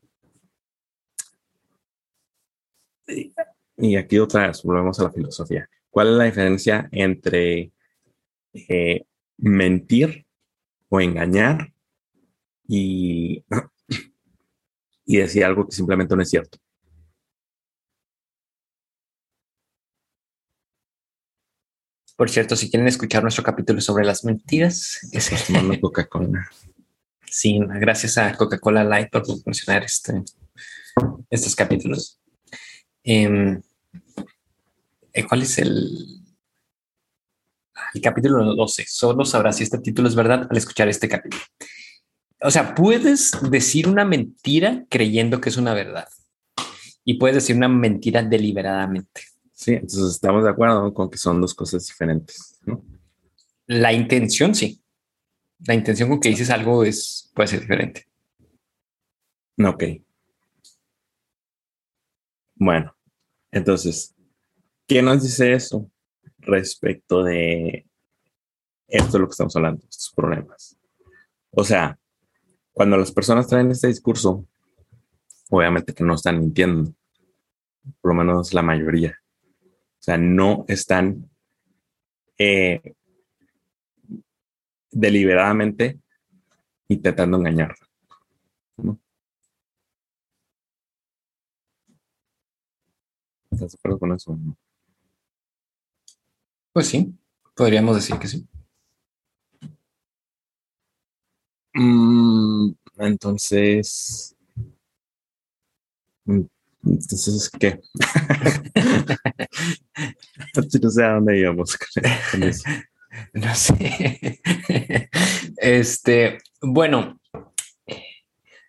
y aquí otra vez volvemos a la filosofía. ¿Cuál es la diferencia entre eh, mentir o engañar y, y decir algo que simplemente no es cierto? Por cierto, si quieren escuchar nuestro capítulo sobre las mentiras, es el Coca-Cola. Sí, gracias a Coca-Cola Light por proporcionar este, estos capítulos. Em, eh, ¿Cuál es el, el capítulo 12? Solo sabrás si este título es verdad al escuchar este capítulo. O sea, puedes decir una mentira creyendo que es una verdad y puedes decir una mentira deliberadamente. Sí, entonces estamos de acuerdo con que son dos cosas diferentes. La intención, sí. La intención con que dices algo es puede ser diferente. Ok. Bueno, entonces, ¿Qué nos dice eso respecto de esto de lo que estamos hablando, estos problemas? O sea, cuando las personas traen este discurso, obviamente que no están mintiendo, por lo menos la mayoría. Sea, no están eh, deliberadamente intentando engañar. ¿no? ¿Estás de acuerdo con eso? Pues sí, podríamos decir que sí. Mm, entonces, entonces, ¿qué? no sé a dónde íbamos No sé. Este, bueno,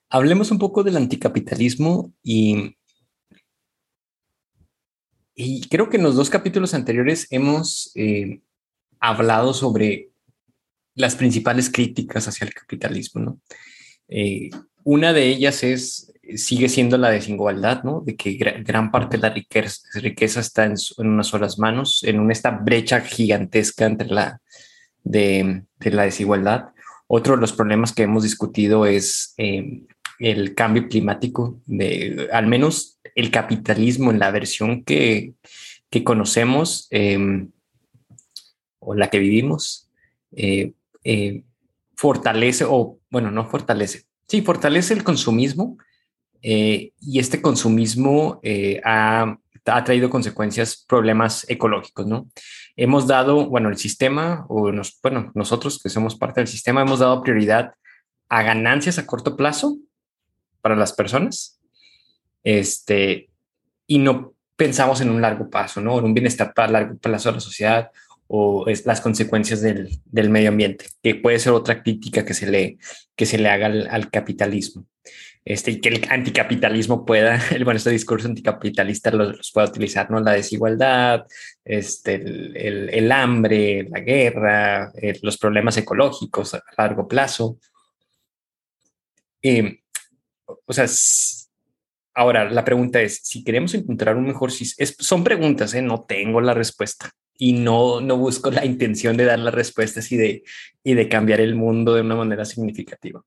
hablemos un poco del anticapitalismo y y creo que en los dos capítulos anteriores hemos eh, hablado sobre las principales críticas hacia el capitalismo, ¿no? Eh, una de ellas es, sigue siendo la desigualdad, ¿no? De que gran, parte de la riqueza, riqueza está en, unas solas manos, en esta brecha gigantesca entre la, de, la desigualdad. Otro de los problemas que hemos discutido es eh, el cambio climático, de, al menos el capitalismo en la versión que, conocemos em, o la que vivimos, eh, eh, fortalece, o bueno, no fortalece, sí, fortalece el consumismo eh, y este consumismo ha, ha, traído consecuencias, problemas ecológicos, ¿no? Hemos dado, bueno, el sistema, o bueno, nosotros que somos parte del sistema, hemos dado prioridad a ganancias a corto plazo para las personas este, y no pensamos en un largo plazo, ¿no? En un bienestar para largo plazo de la sociedad o es las consecuencias del, del, medio ambiente, que puede ser otra crítica que se le, que se le haga al, capitalismo. Este, y que el anticapitalismo pueda, el, bueno, este discurso anticapitalista los, pueda utilizar, ¿no? La desigualdad, este, el, el, hambre, la guerra, eh, los problemas ecológicos a largo plazo. Eh, o sea, ahora la pregunta es, si queremos encontrar un mejor sistema, son preguntas, ¿eh? no tengo la respuesta y no, no busco la intención de dar las respuestas y de, y de cambiar el mundo de una manera significativa.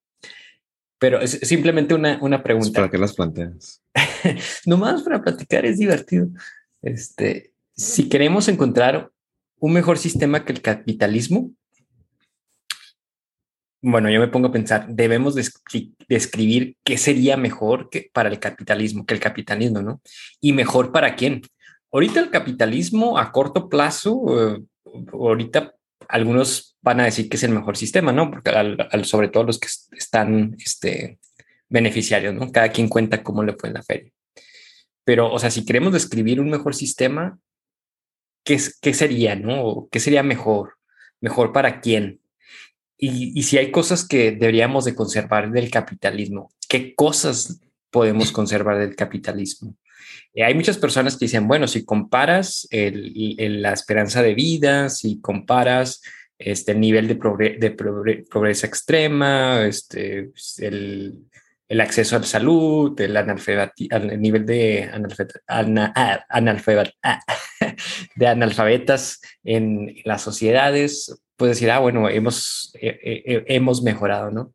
Pero es simplemente una, una pregunta. ¿Para qué las planteas? Nomás para platicar es divertido. Este, si queremos encontrar un mejor sistema que el capitalismo, bueno, yo me pongo a pensar, debemos describir qué sería mejor que para el capitalismo que el capitalismo, ¿no? Y mejor para quién. Ahorita el capitalismo a corto plazo, eh, ahorita algunos van a decir que es el mejor sistema, ¿no? Porque sobre todo los que están este, beneficiarios, ¿no? Cada quien cuenta cómo le fue en la feria. Pero, o sea, si queremos describir un mejor sistema, ¿qué, qué sería, no? ¿Qué sería mejor? ¿Mejor para quién? Y, si hay cosas que deberíamos de conservar del capitalismo, ¿qué cosas podemos conservar del capitalismo? Eh, hay muchas personas que dicen, bueno, si comparas la esperanza de vida, si comparas este, el nivel de, pobreza extrema, este, el, acceso a la salud, el, el nivel de, ah, de analfabetas en las sociedades, puedes decir, ah, bueno, hemos, eh, eh, eh, hemos mejorado, ¿no?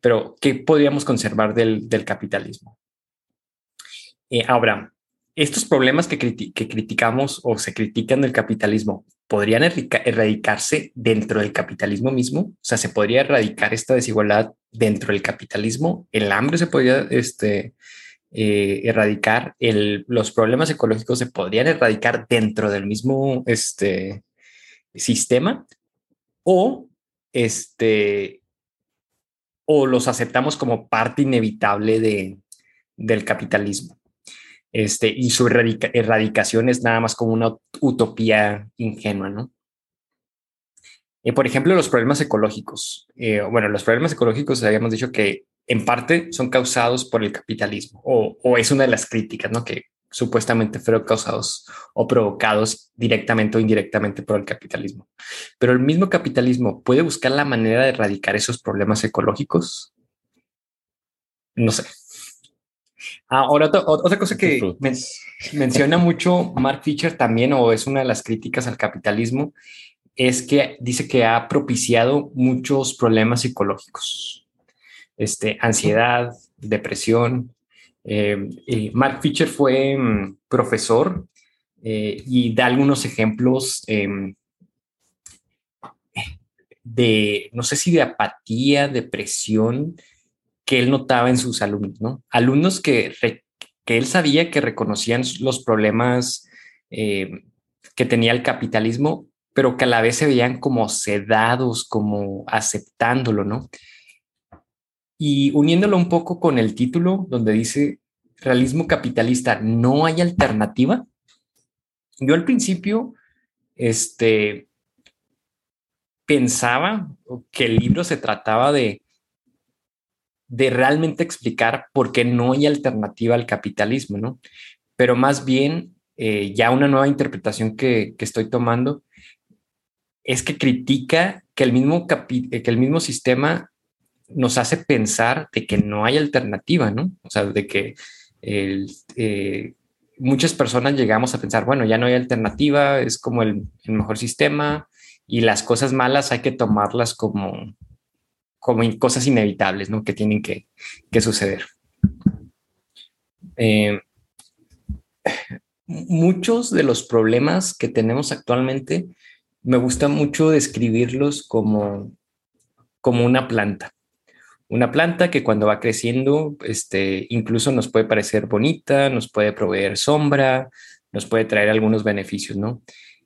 pero, ¿qué podríamos conservar del, del capitalismo? Ahora, estos problemas que, criticamos o se critican del capitalismo, ¿podrían erradicarse dentro del capitalismo mismo? O sea, ¿se podría erradicar esta desigualdad dentro del capitalismo? ¿El hambre se podría este, erradicar? El, ¿Los problemas ecológicos se podrían erradicar dentro del mismo este, sistema? o este o los aceptamos como parte inevitable de, del capitalismo. Este, y su erradicación es nada más como una utopía ingenua, ¿no? Eh, por ejemplo, los problemas ecológicos. Eh, bueno, los problemas ecológicos habíamos dicho que en parte son causados por el capitalismo, o, o, es una de las críticas, ¿no? Que supuestamente fueron causados o provocados directamente o indirectamente por el capitalismo. Pero el mismo capitalismo puede buscar la manera de erradicar esos problemas ecológicos. No sé. Ahora, otra cosa que menciona mucho Mark Fisher también, o es una de las críticas al capitalismo, es que dice que ha propiciado muchos problemas psicológicos. Este, ansiedad, depresión, eh, Mark Fisher fue mm, profesor eh, y da algunos ejemplos em, de, no sé si de apatía, depresión, que él notaba en sus alumnos, ¿no? Alumnos que, que él sabía que reconocían los problemas em, que tenía el capitalismo, pero que a la vez se veían como sedados, como aceptándolo, ¿no? Y uniéndolo un poco con el título donde dice realismo capitalista, no hay alternativa. Yo al principio, este, pensaba que el libro se trataba de, de realmente explicar por qué no hay alternativa al capitalismo, ¿no? Pero más bien, eh, ya una nueva interpretación que, que, estoy tomando es que critica que el mismo, que el mismo sistema nos hace pensar de que no hay alternativa, ¿no? O sea, de que eh, muchas personas llegamos a pensar, bueno, ya no hay alternativa, es como el, mejor sistema y las cosas malas hay que tomarlas como, como cosas inevitables, ¿no? Que tienen que, suceder. Eh, muchos de los problemas que tenemos actualmente me gusta mucho describirlos como, como una planta una planta que cuando va creciendo, este, incluso nos puede parecer bonita, nos puede proveer sombra, nos puede traer algunos beneficios, ¿no?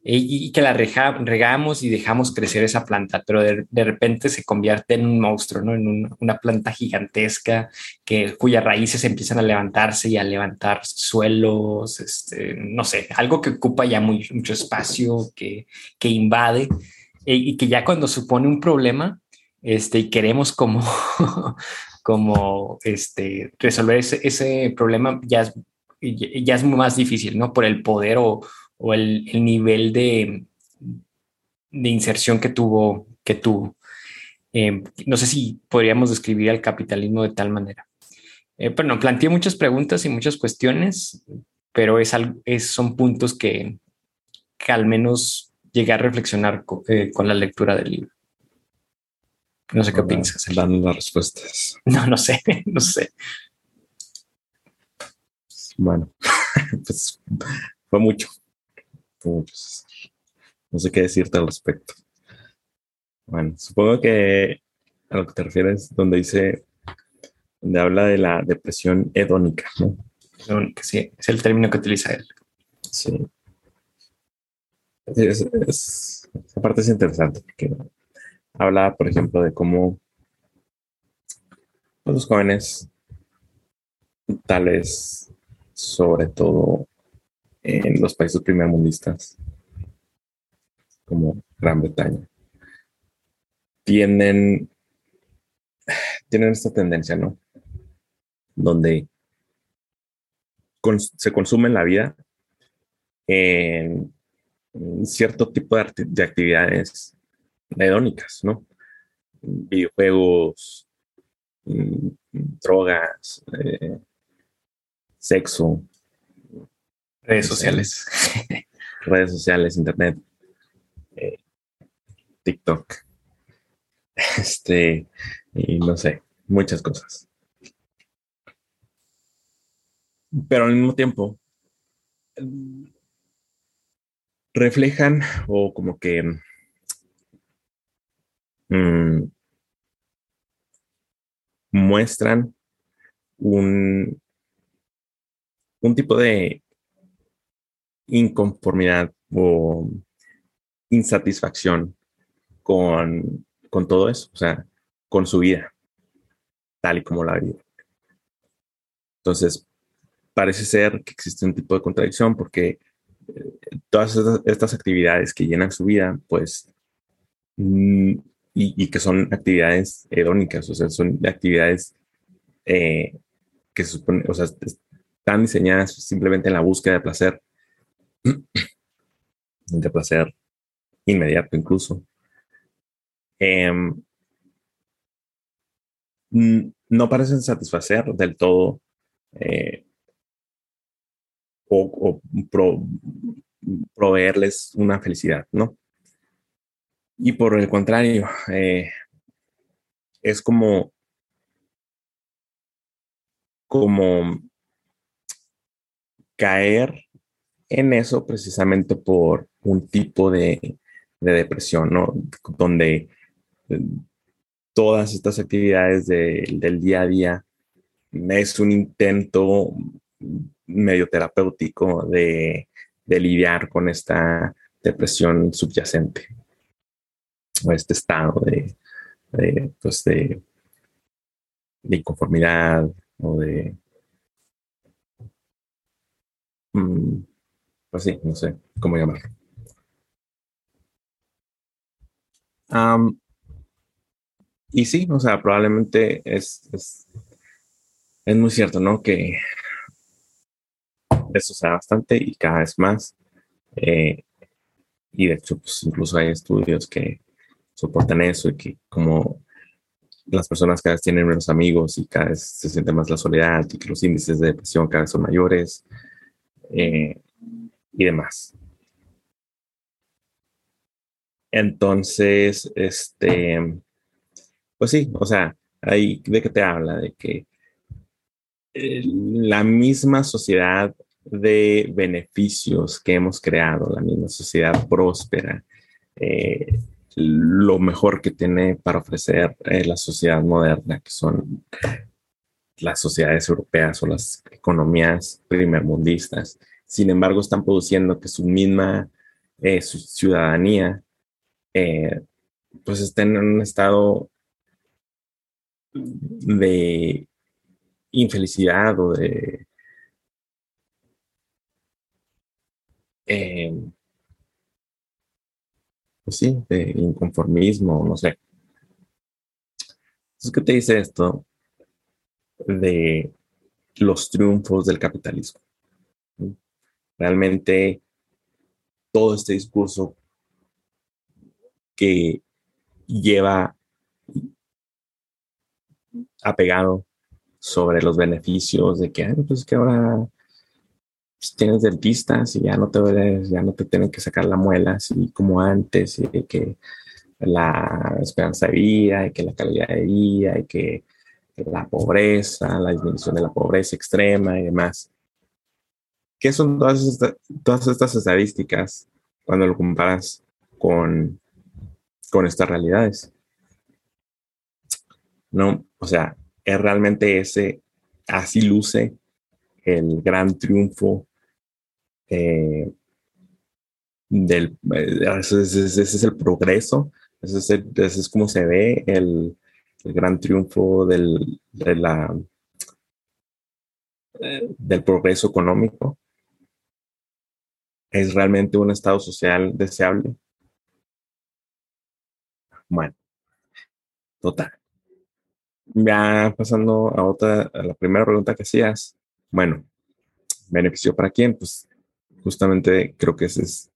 Y, que la regamos y dejamos crecer esa planta, pero de, repente se convierte en un monstruo, ¿no? En una planta gigantesca que, cuyas raíces empiezan a levantarse y a levantar suelos, este, no sé, algo que ocupa ya muy, mucho espacio, que, que invade y que ya cuando supone un problema, este, y queremos como, como este, resolver ese, problema, ya es, ya es más difícil, ¿no? Por el poder o, o el, el, nivel de, de inserción que tuvo. Que tuvo. Eh, no sé si podríamos describir al capitalismo de tal manera. Eh, bueno, planteé muchas preguntas y muchas cuestiones, pero es, es son puntos que, que, al menos llegué a reflexionar con, eh, con la lectura del libro. No sé qué piensas. Dando las respuestas. No, no sé, no sé. Bueno, pues fue mucho. Mucho. No sé qué decirte al respecto. Bueno, supongo que a lo que te refieres, donde dice, donde habla de la depresión hedónica, ¿no? Hedónica, sí, es el término que utiliza él. Sí. Es, es, esa parte es interesante porque habla, por ejemplo, de cómo pues, los jóvenes, tales sobre todo en los países primermundistas, como Gran Bretaña, tienen, tienen esta tendencia, ¿no? Donde se consume la vida en cierto tipo de, de actividades hedónicas, ¿no? Videojuegos, mm, drogas, eh, sexo. Redes sociales. Redes sociales, internet, eh, TikTok. Este, y no sé, muchas cosas. Pero al mismo tiempo, reflejan o como que mmm, muestran un, un tipo de inconformidad o insatisfacción con, con todo eso, o sea, con su vida, tal y como la vive. Entonces, parece ser que existe un tipo de contradicción porque eh, todas estas, actividades que llenan su vida, pues, mm, y, que son actividades hedónicas, o sea, son actividades eh, que supone, o sea, están diseñadas simplemente en la búsqueda de placer, de placer inmediato incluso. Eh, no parecen satisfacer del todo eh, o, o pro, proveerles una felicidad, ¿no? Y por el contrario, eh, es como, como caer en eso precisamente por un tipo de, de depresión, ¿no? Donde eh, todas estas actividades de, del día a día es un intento medio terapéutico de, de lidiar con esta depresión subyacente o este estado de, de, pues de inconformidad o de mm, pues sí, no sé cómo llamarlo. Um, y sí, o sea, probablemente es, es, es muy cierto, ¿no? Que eso sea bastante y cada vez más. Eh, y de hecho, pues incluso hay estudios que soportan eso y que como las personas cada vez tienen menos amigos y cada vez se siente más la soledad y que los índices de depresión cada vez son mayores eh, y demás. Entonces, este, pues sí, o sea, ahí de qué te habla, de que eh, la misma sociedad de beneficios que hemos creado, la misma sociedad próspera, eh, lo mejor que tiene para ofrecer eh, la sociedad moderna, que son las sociedades europeas o las economías primermundistas. Sin embargo, están produciendo que su misma eh, su ciudadanía eh, pues esté en un estado de infelicidad o de eh, pues sí, de inconformismo, no sé. Entonces, ¿qué te dice esto de los triunfos del capitalismo? Realmente todo este discurso que lleva apegado sobre los beneficios de que, pues que ahora pues, tienes dentistas y ya no te ya no te tienen que sacar la muela así como antes y que la esperanza de vida y que la calidad de vida y que la pobreza, la disminución de la pobreza extrema y demás. ¿Qué son todas todas estas estadísticas cuando lo comparas con, con estas realidades? No, o sea, es realmente ese, así luce el gran triunfo eh, del, ese, es el progreso, ese es, es como se ve el, el gran triunfo del, de la, eh, del progreso económico. ¿Es realmente un estado social deseable? Bueno, total. Ya pasando a otra, a la primera pregunta que hacías. Bueno, ¿beneficio para quién? Pues justamente creo que ese es,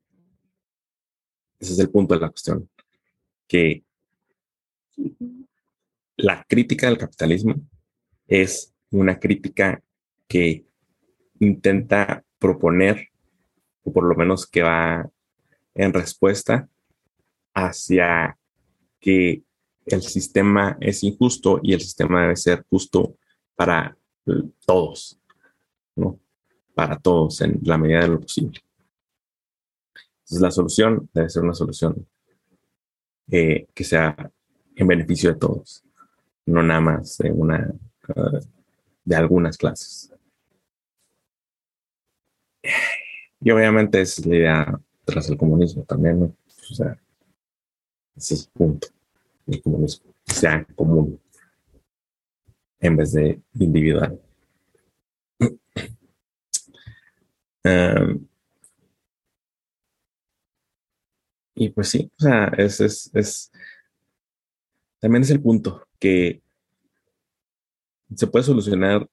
ese es el punto de la cuestión. Que la crítica del capitalismo es una crítica que intenta proponer, o por lo menos que va en respuesta hacia que el sistema es injusto y el sistema debe ser justo para todos, ¿no? Para todos en la medida de lo posible. Entonces la solución debe ser una solución eh, que sea en beneficio de todos no nada más de una uh, de algunas clases. Y obviamente es la idea tras el comunismo también, ¿no? O sea, ese es el punto. El comunismo sea común en vez de individual. Um, y pues sí, o sea, es, es, es, también es el punto que se puede solucionar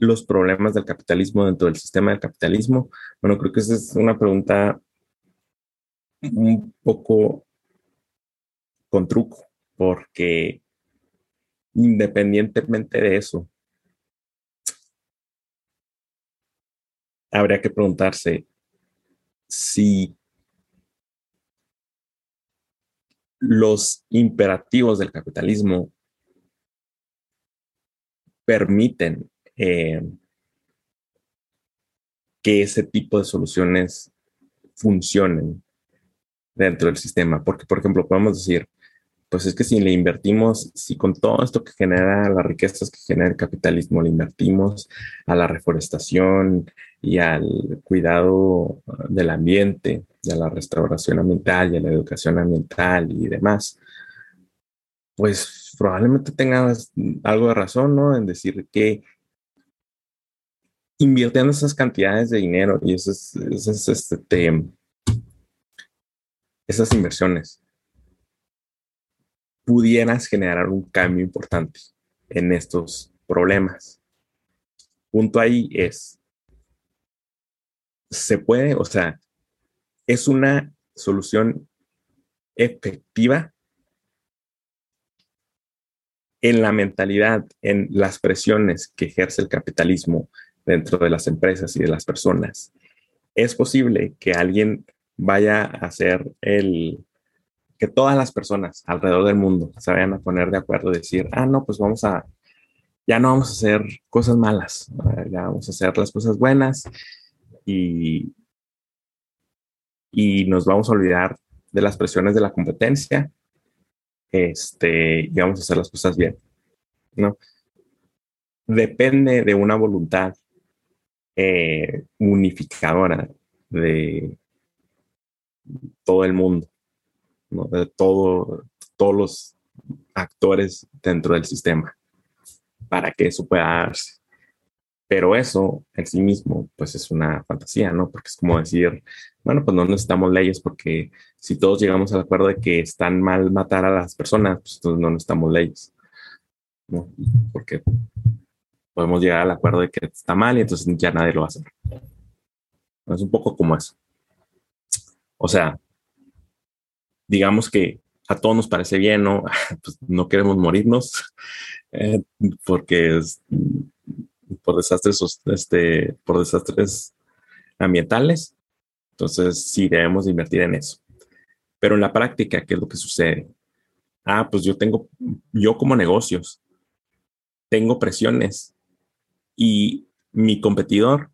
los problemas del capitalismo dentro del sistema del capitalismo? Bueno, creo que esa es una pregunta un poco con truco, porque independientemente de eso, habría que preguntarse si los imperativos del capitalismo permiten eh, que ese tipo de soluciones funcionen dentro del sistema. Porque, por ejemplo, podemos decir, pues es que si le invertimos, si con todo esto que genera las riquezas que genera el capitalismo, le invertimos a la reforestación y al cuidado del ambiente, a la restauración ambiental y a la educación ambiental y demás, pues probablemente tengas algo de razón, ¿no? En decir que invirtiendo esas cantidades de dinero y esas, esas, este, esas inversiones pudieras generar un cambio importante en estos problemas. Punto ahí es, se puede, o sea, es una solución efectiva en la mentalidad, en las presiones que ejerce el capitalismo dentro de las empresas y de las personas. Es posible que alguien vaya a hacer el, que todas las personas alrededor del mundo se vayan a poner de acuerdo y decir, ah, no, pues vamos a, ya no vamos a hacer cosas malas, ya vamos a hacer las cosas buenas y, y nos vamos a olvidar de las presiones de la competencia este, y vamos a hacer las cosas bien, ¿no? Depende de una voluntad eh, unificadora de todo el mundo de todo, todos los actores dentro del sistema para que eso pueda darse. Pero eso en sí mismo, pues es una fantasía, ¿no? Porque es como decir, bueno, pues no necesitamos leyes porque si todos llegamos al acuerdo de que están mal matar a las personas, pues entonces no necesitamos leyes, ¿no? Porque podemos llegar al acuerdo de que está mal y entonces ya nadie lo va a hacer. Es un poco como eso. O sea, digamos que a todos nos parece bien, ¿no? Pues no queremos morirnos eh, porque es, por desastres, este, por desastres ambientales. Entonces, sí, debemos invertir en eso. Pero en la práctica, ¿qué es lo que sucede? Ah, pues yo tengo, yo como negocios, tengo presiones y mi competidor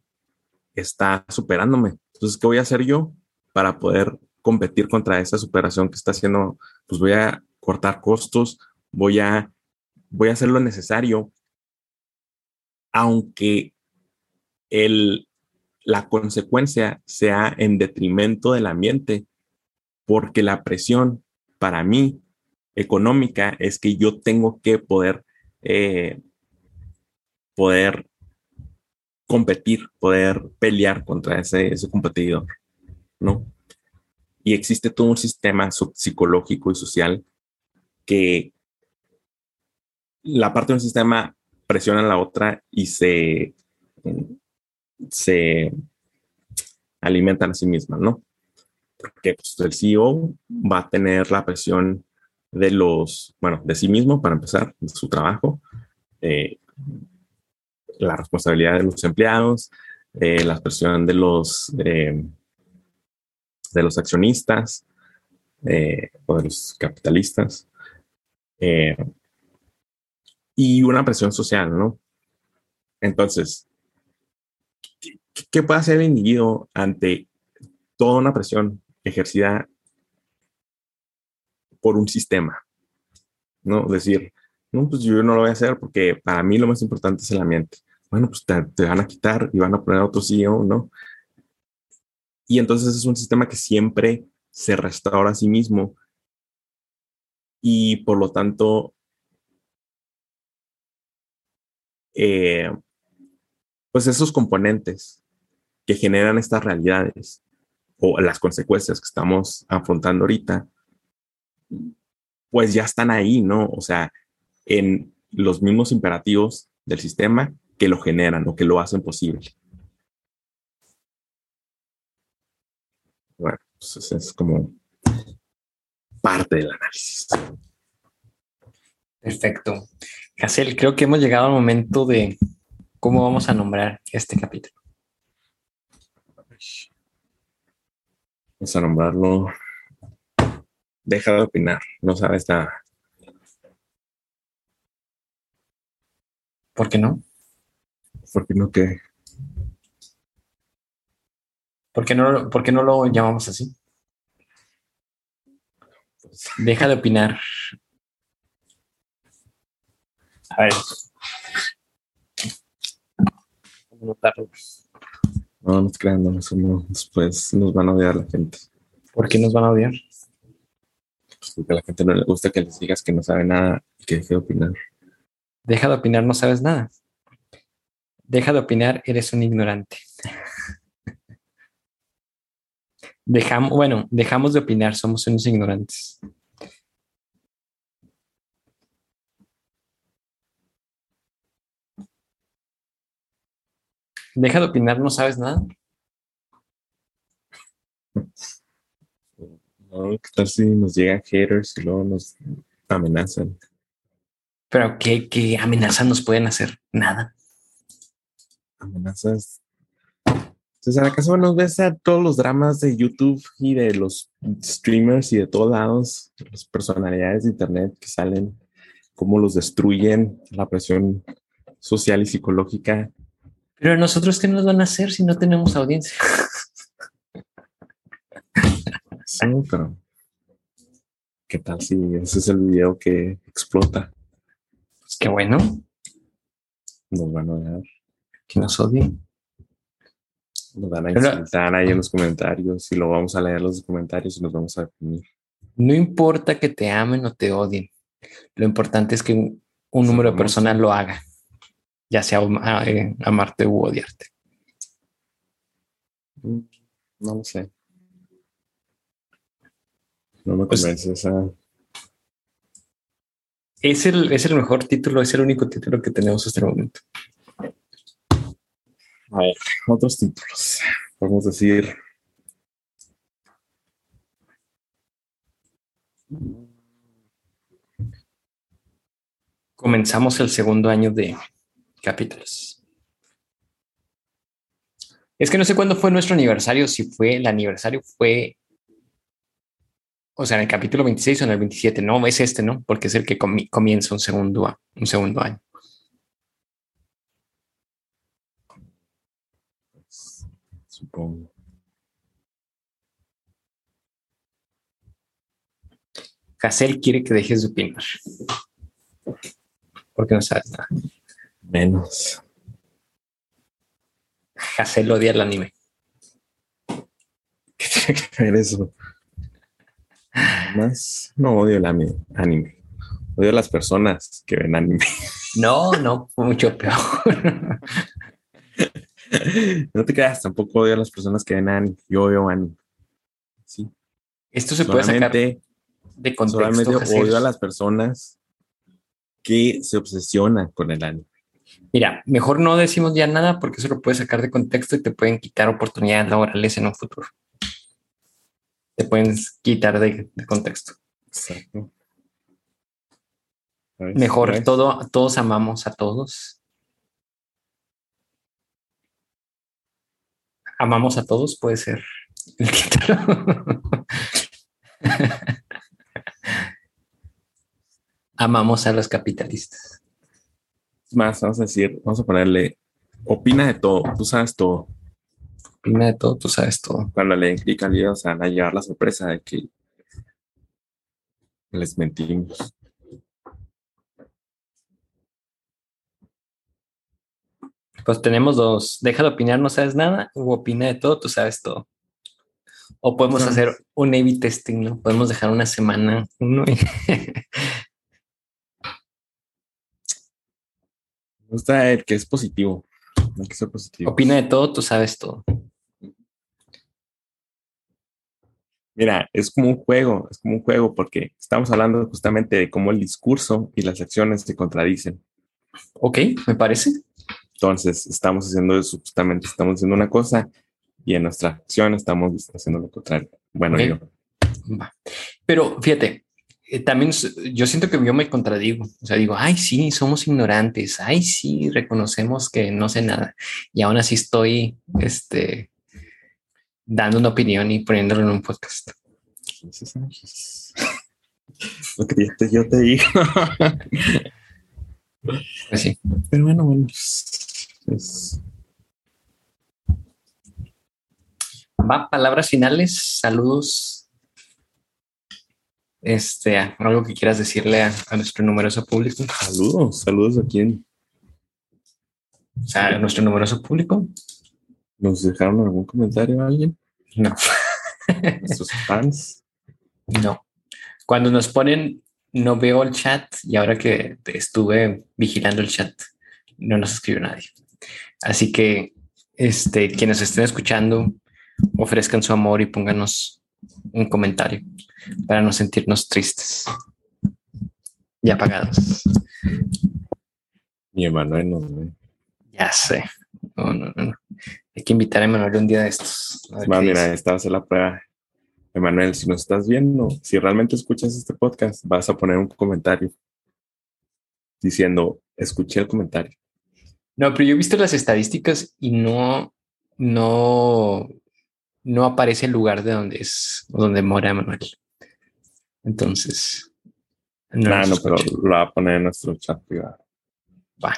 está superándome. Entonces, ¿qué voy a hacer yo para poder competir contra esa superación que está haciendo? Pues voy a cortar costos, voy a, voy a hacer lo necesario, aunque el, la consecuencia sea en detrimento del ambiente, porque la presión para mí económica es que yo tengo que poder, eh, poder competir, poder pelear contra ese, ese competidor, ¿no? Y existe todo un sistema psicológico y social que la parte de un sistema presiona a la otra y se, se alimentan a sí mismas, ¿no? Porque pues, el CEO va a tener la presión de los, bueno, de sí mismo para empezar, de su trabajo, eh, la responsabilidad de los empleados, eh, la presión de los, eh, de los accionistas o de los capitalistas y una presión social, ¿no? Entonces, ¿qué, puede hacer el individuo ante toda una presión ejercida por un sistema? ¿No? Decir, no, pues yo no lo voy a hacer porque para mí lo más importante es el ambiente. Bueno, pues te, van a quitar y van a poner a otro CEO, ¿no? Y entonces es un sistema que siempre se restaura a sí mismo y por lo tanto eh, pues esos componentes que generan estas realidades o las consecuencias que estamos afrontando ahorita, pues ya están ahí, ¿no? O sea, en los mismos imperativos del sistema que lo generan o que lo hacen posible. Bueno, pues es como parte del análisis. Perfecto. Hazel, creo que hemos llegado al momento de cómo vamos a nombrar este capítulo. Vamos a nombrarlo. Deja de opinar, no sabes nada. ¿Por qué no? ¿Por qué no qué? ¿Por qué no, por qué no lo llamamos así? Deja de opinar. A ver. No nos crean, no, después nos van a odiar la gente. ¿Por qué nos van a odiar? Pues porque a la gente no le gusta que les digas que no sabe nada y que deje de opinar. Deja de opinar, no sabes nada. Deja de opinar, eres un ignorante. Dejamos, bueno, dejamos de opinar, somos unos ignorantes. Deja de opinar, no sabes nada. No, ¿qué tal si nos llegan haters y luego nos amenazan? Pero ¿qué, qué amenazas nos pueden hacer? Nada. Amenazas. Entonces, ¿acaso nos ves a todos los dramas de YouTube y de los streamers y de todos lados, las personalidades de Internet que salen, cómo los destruyen, la presión social y psicológica pero nosotros, ¿qué nos van a hacer si no tenemos audiencia? Sí, pero ¿qué tal si ese es el video que explota? Pues qué bueno. Nos van a odiar. Que nos odien. Nos van a insultar ahí en los comentarios y lo vamos a leer los comentarios y nos vamos a definir. No importa que te amen o te odien. Lo importante es que un número de personas lo haga ya sea eh, amarte u odiarte? Mm, no lo sé. No me pues convence esa. Es el, es el mejor título, es el único título que tenemos hasta el momento. A ver, otros títulos. Podemos decir. Comenzamos el segundo año de capítulos Es que no sé cuándo fue nuestro aniversario, si fue el aniversario, fue. O sea, en el capítulo 26 o en el 27, no, es este, ¿no? Porque es el que comienza un segundo, un segundo año. Supongo. Hassel quiere que dejes de opinar. Porque no sabes nada. Menos. Hassel odia el anime. ¿Qué tiene que ver eso? Más no odio el anime. Odio a las personas que ven anime. No, no, mucho peor. no te creas, tampoco odio a las personas que ven anime. Yo odio anime. Sí. Esto se puede sacar de contexto. Solamente odio a las personas que se obsesionan con el anime. Mira, mejor no decimos ya nada porque eso lo puedes sacar de contexto y te pueden quitar oportunidades laborales en un futuro. Te pueden quitar de, contexto. Exacto. Mejor todo, todos amamos a todos. Amamos a todos, puede ser el título. amamos a los capitalistas. Más, vamos a decir, vamos a ponerle, opina de todo, tú sabes todo. Opina de todo, tú sabes todo. Cuando le clic al video, o sea, a llevar la sorpresa de que les mentimos. Pues tenemos dos. Deja de opinar, no sabes nada, o opina de todo, tú sabes todo. O podemos hacer un A-B testing, ¿no? Podemos dejar una semana uno y gusta el que es positivo. Hay que ser positivo. Opina de todo, tú sabes todo. Mira, es como un juego, es como un juego porque estamos hablando justamente de cómo el discurso y las acciones se contradicen. Ok, me parece. Entonces, estamos haciendo eso, justamente estamos haciendo una cosa y en nuestra acción estamos haciendo lo contrario. Bueno, yo. Pero fíjate, eh, también yo siento que yo me contradigo. O sea, digo, ay, sí, somos ignorantes. Ay, sí, reconocemos que no sé nada. Y aún así estoy este, dando una opinión y poniéndolo en un podcast. Lo que yo te, digo. Pues sí. Pero bueno, bueno. Pues, Va, palabras finales, saludos este, algo que quieras decirle a, nuestro numeroso público. Saludos, saludos a quién. A nuestro numeroso público. ¿Nos dejaron algún comentario a alguien? No. ¿Nuestros fans? No. Cuando nos ponen, no veo el chat y ahora que estuve vigilando el chat, no nos escribió nadie. Así que, este, quienes estén escuchando, ofrezcan su amor y pónganos un comentario para no sentirnos tristes y apagados. Mi Emanuel no. Ya sé. No, no, no. Hay que invitar a Emanuel un día de estos. Va, mira, esta va a ser la prueba. Emanuel, si nos estás viendo, si realmente escuchas este podcast, vas a poner un comentario diciendo, escuché el comentario. No, pero yo he visto las estadísticas y no, no, no aparece el lugar de donde es, donde mora Emanuel. Entonces. No, ah, no, pero lo va a poner en nuestro chat privado. Va.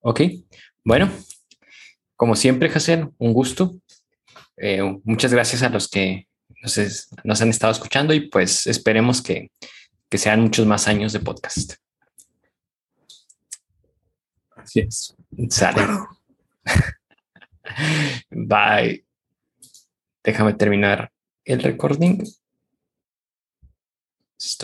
Ok. Bueno, como siempre, Hazel, un gusto. Eh, muchas gracias a los que nos, han estado escuchando y pues esperemos que, que sean muchos más años de podcast. Así es. Sale. Bye. Déjame terminar el recording.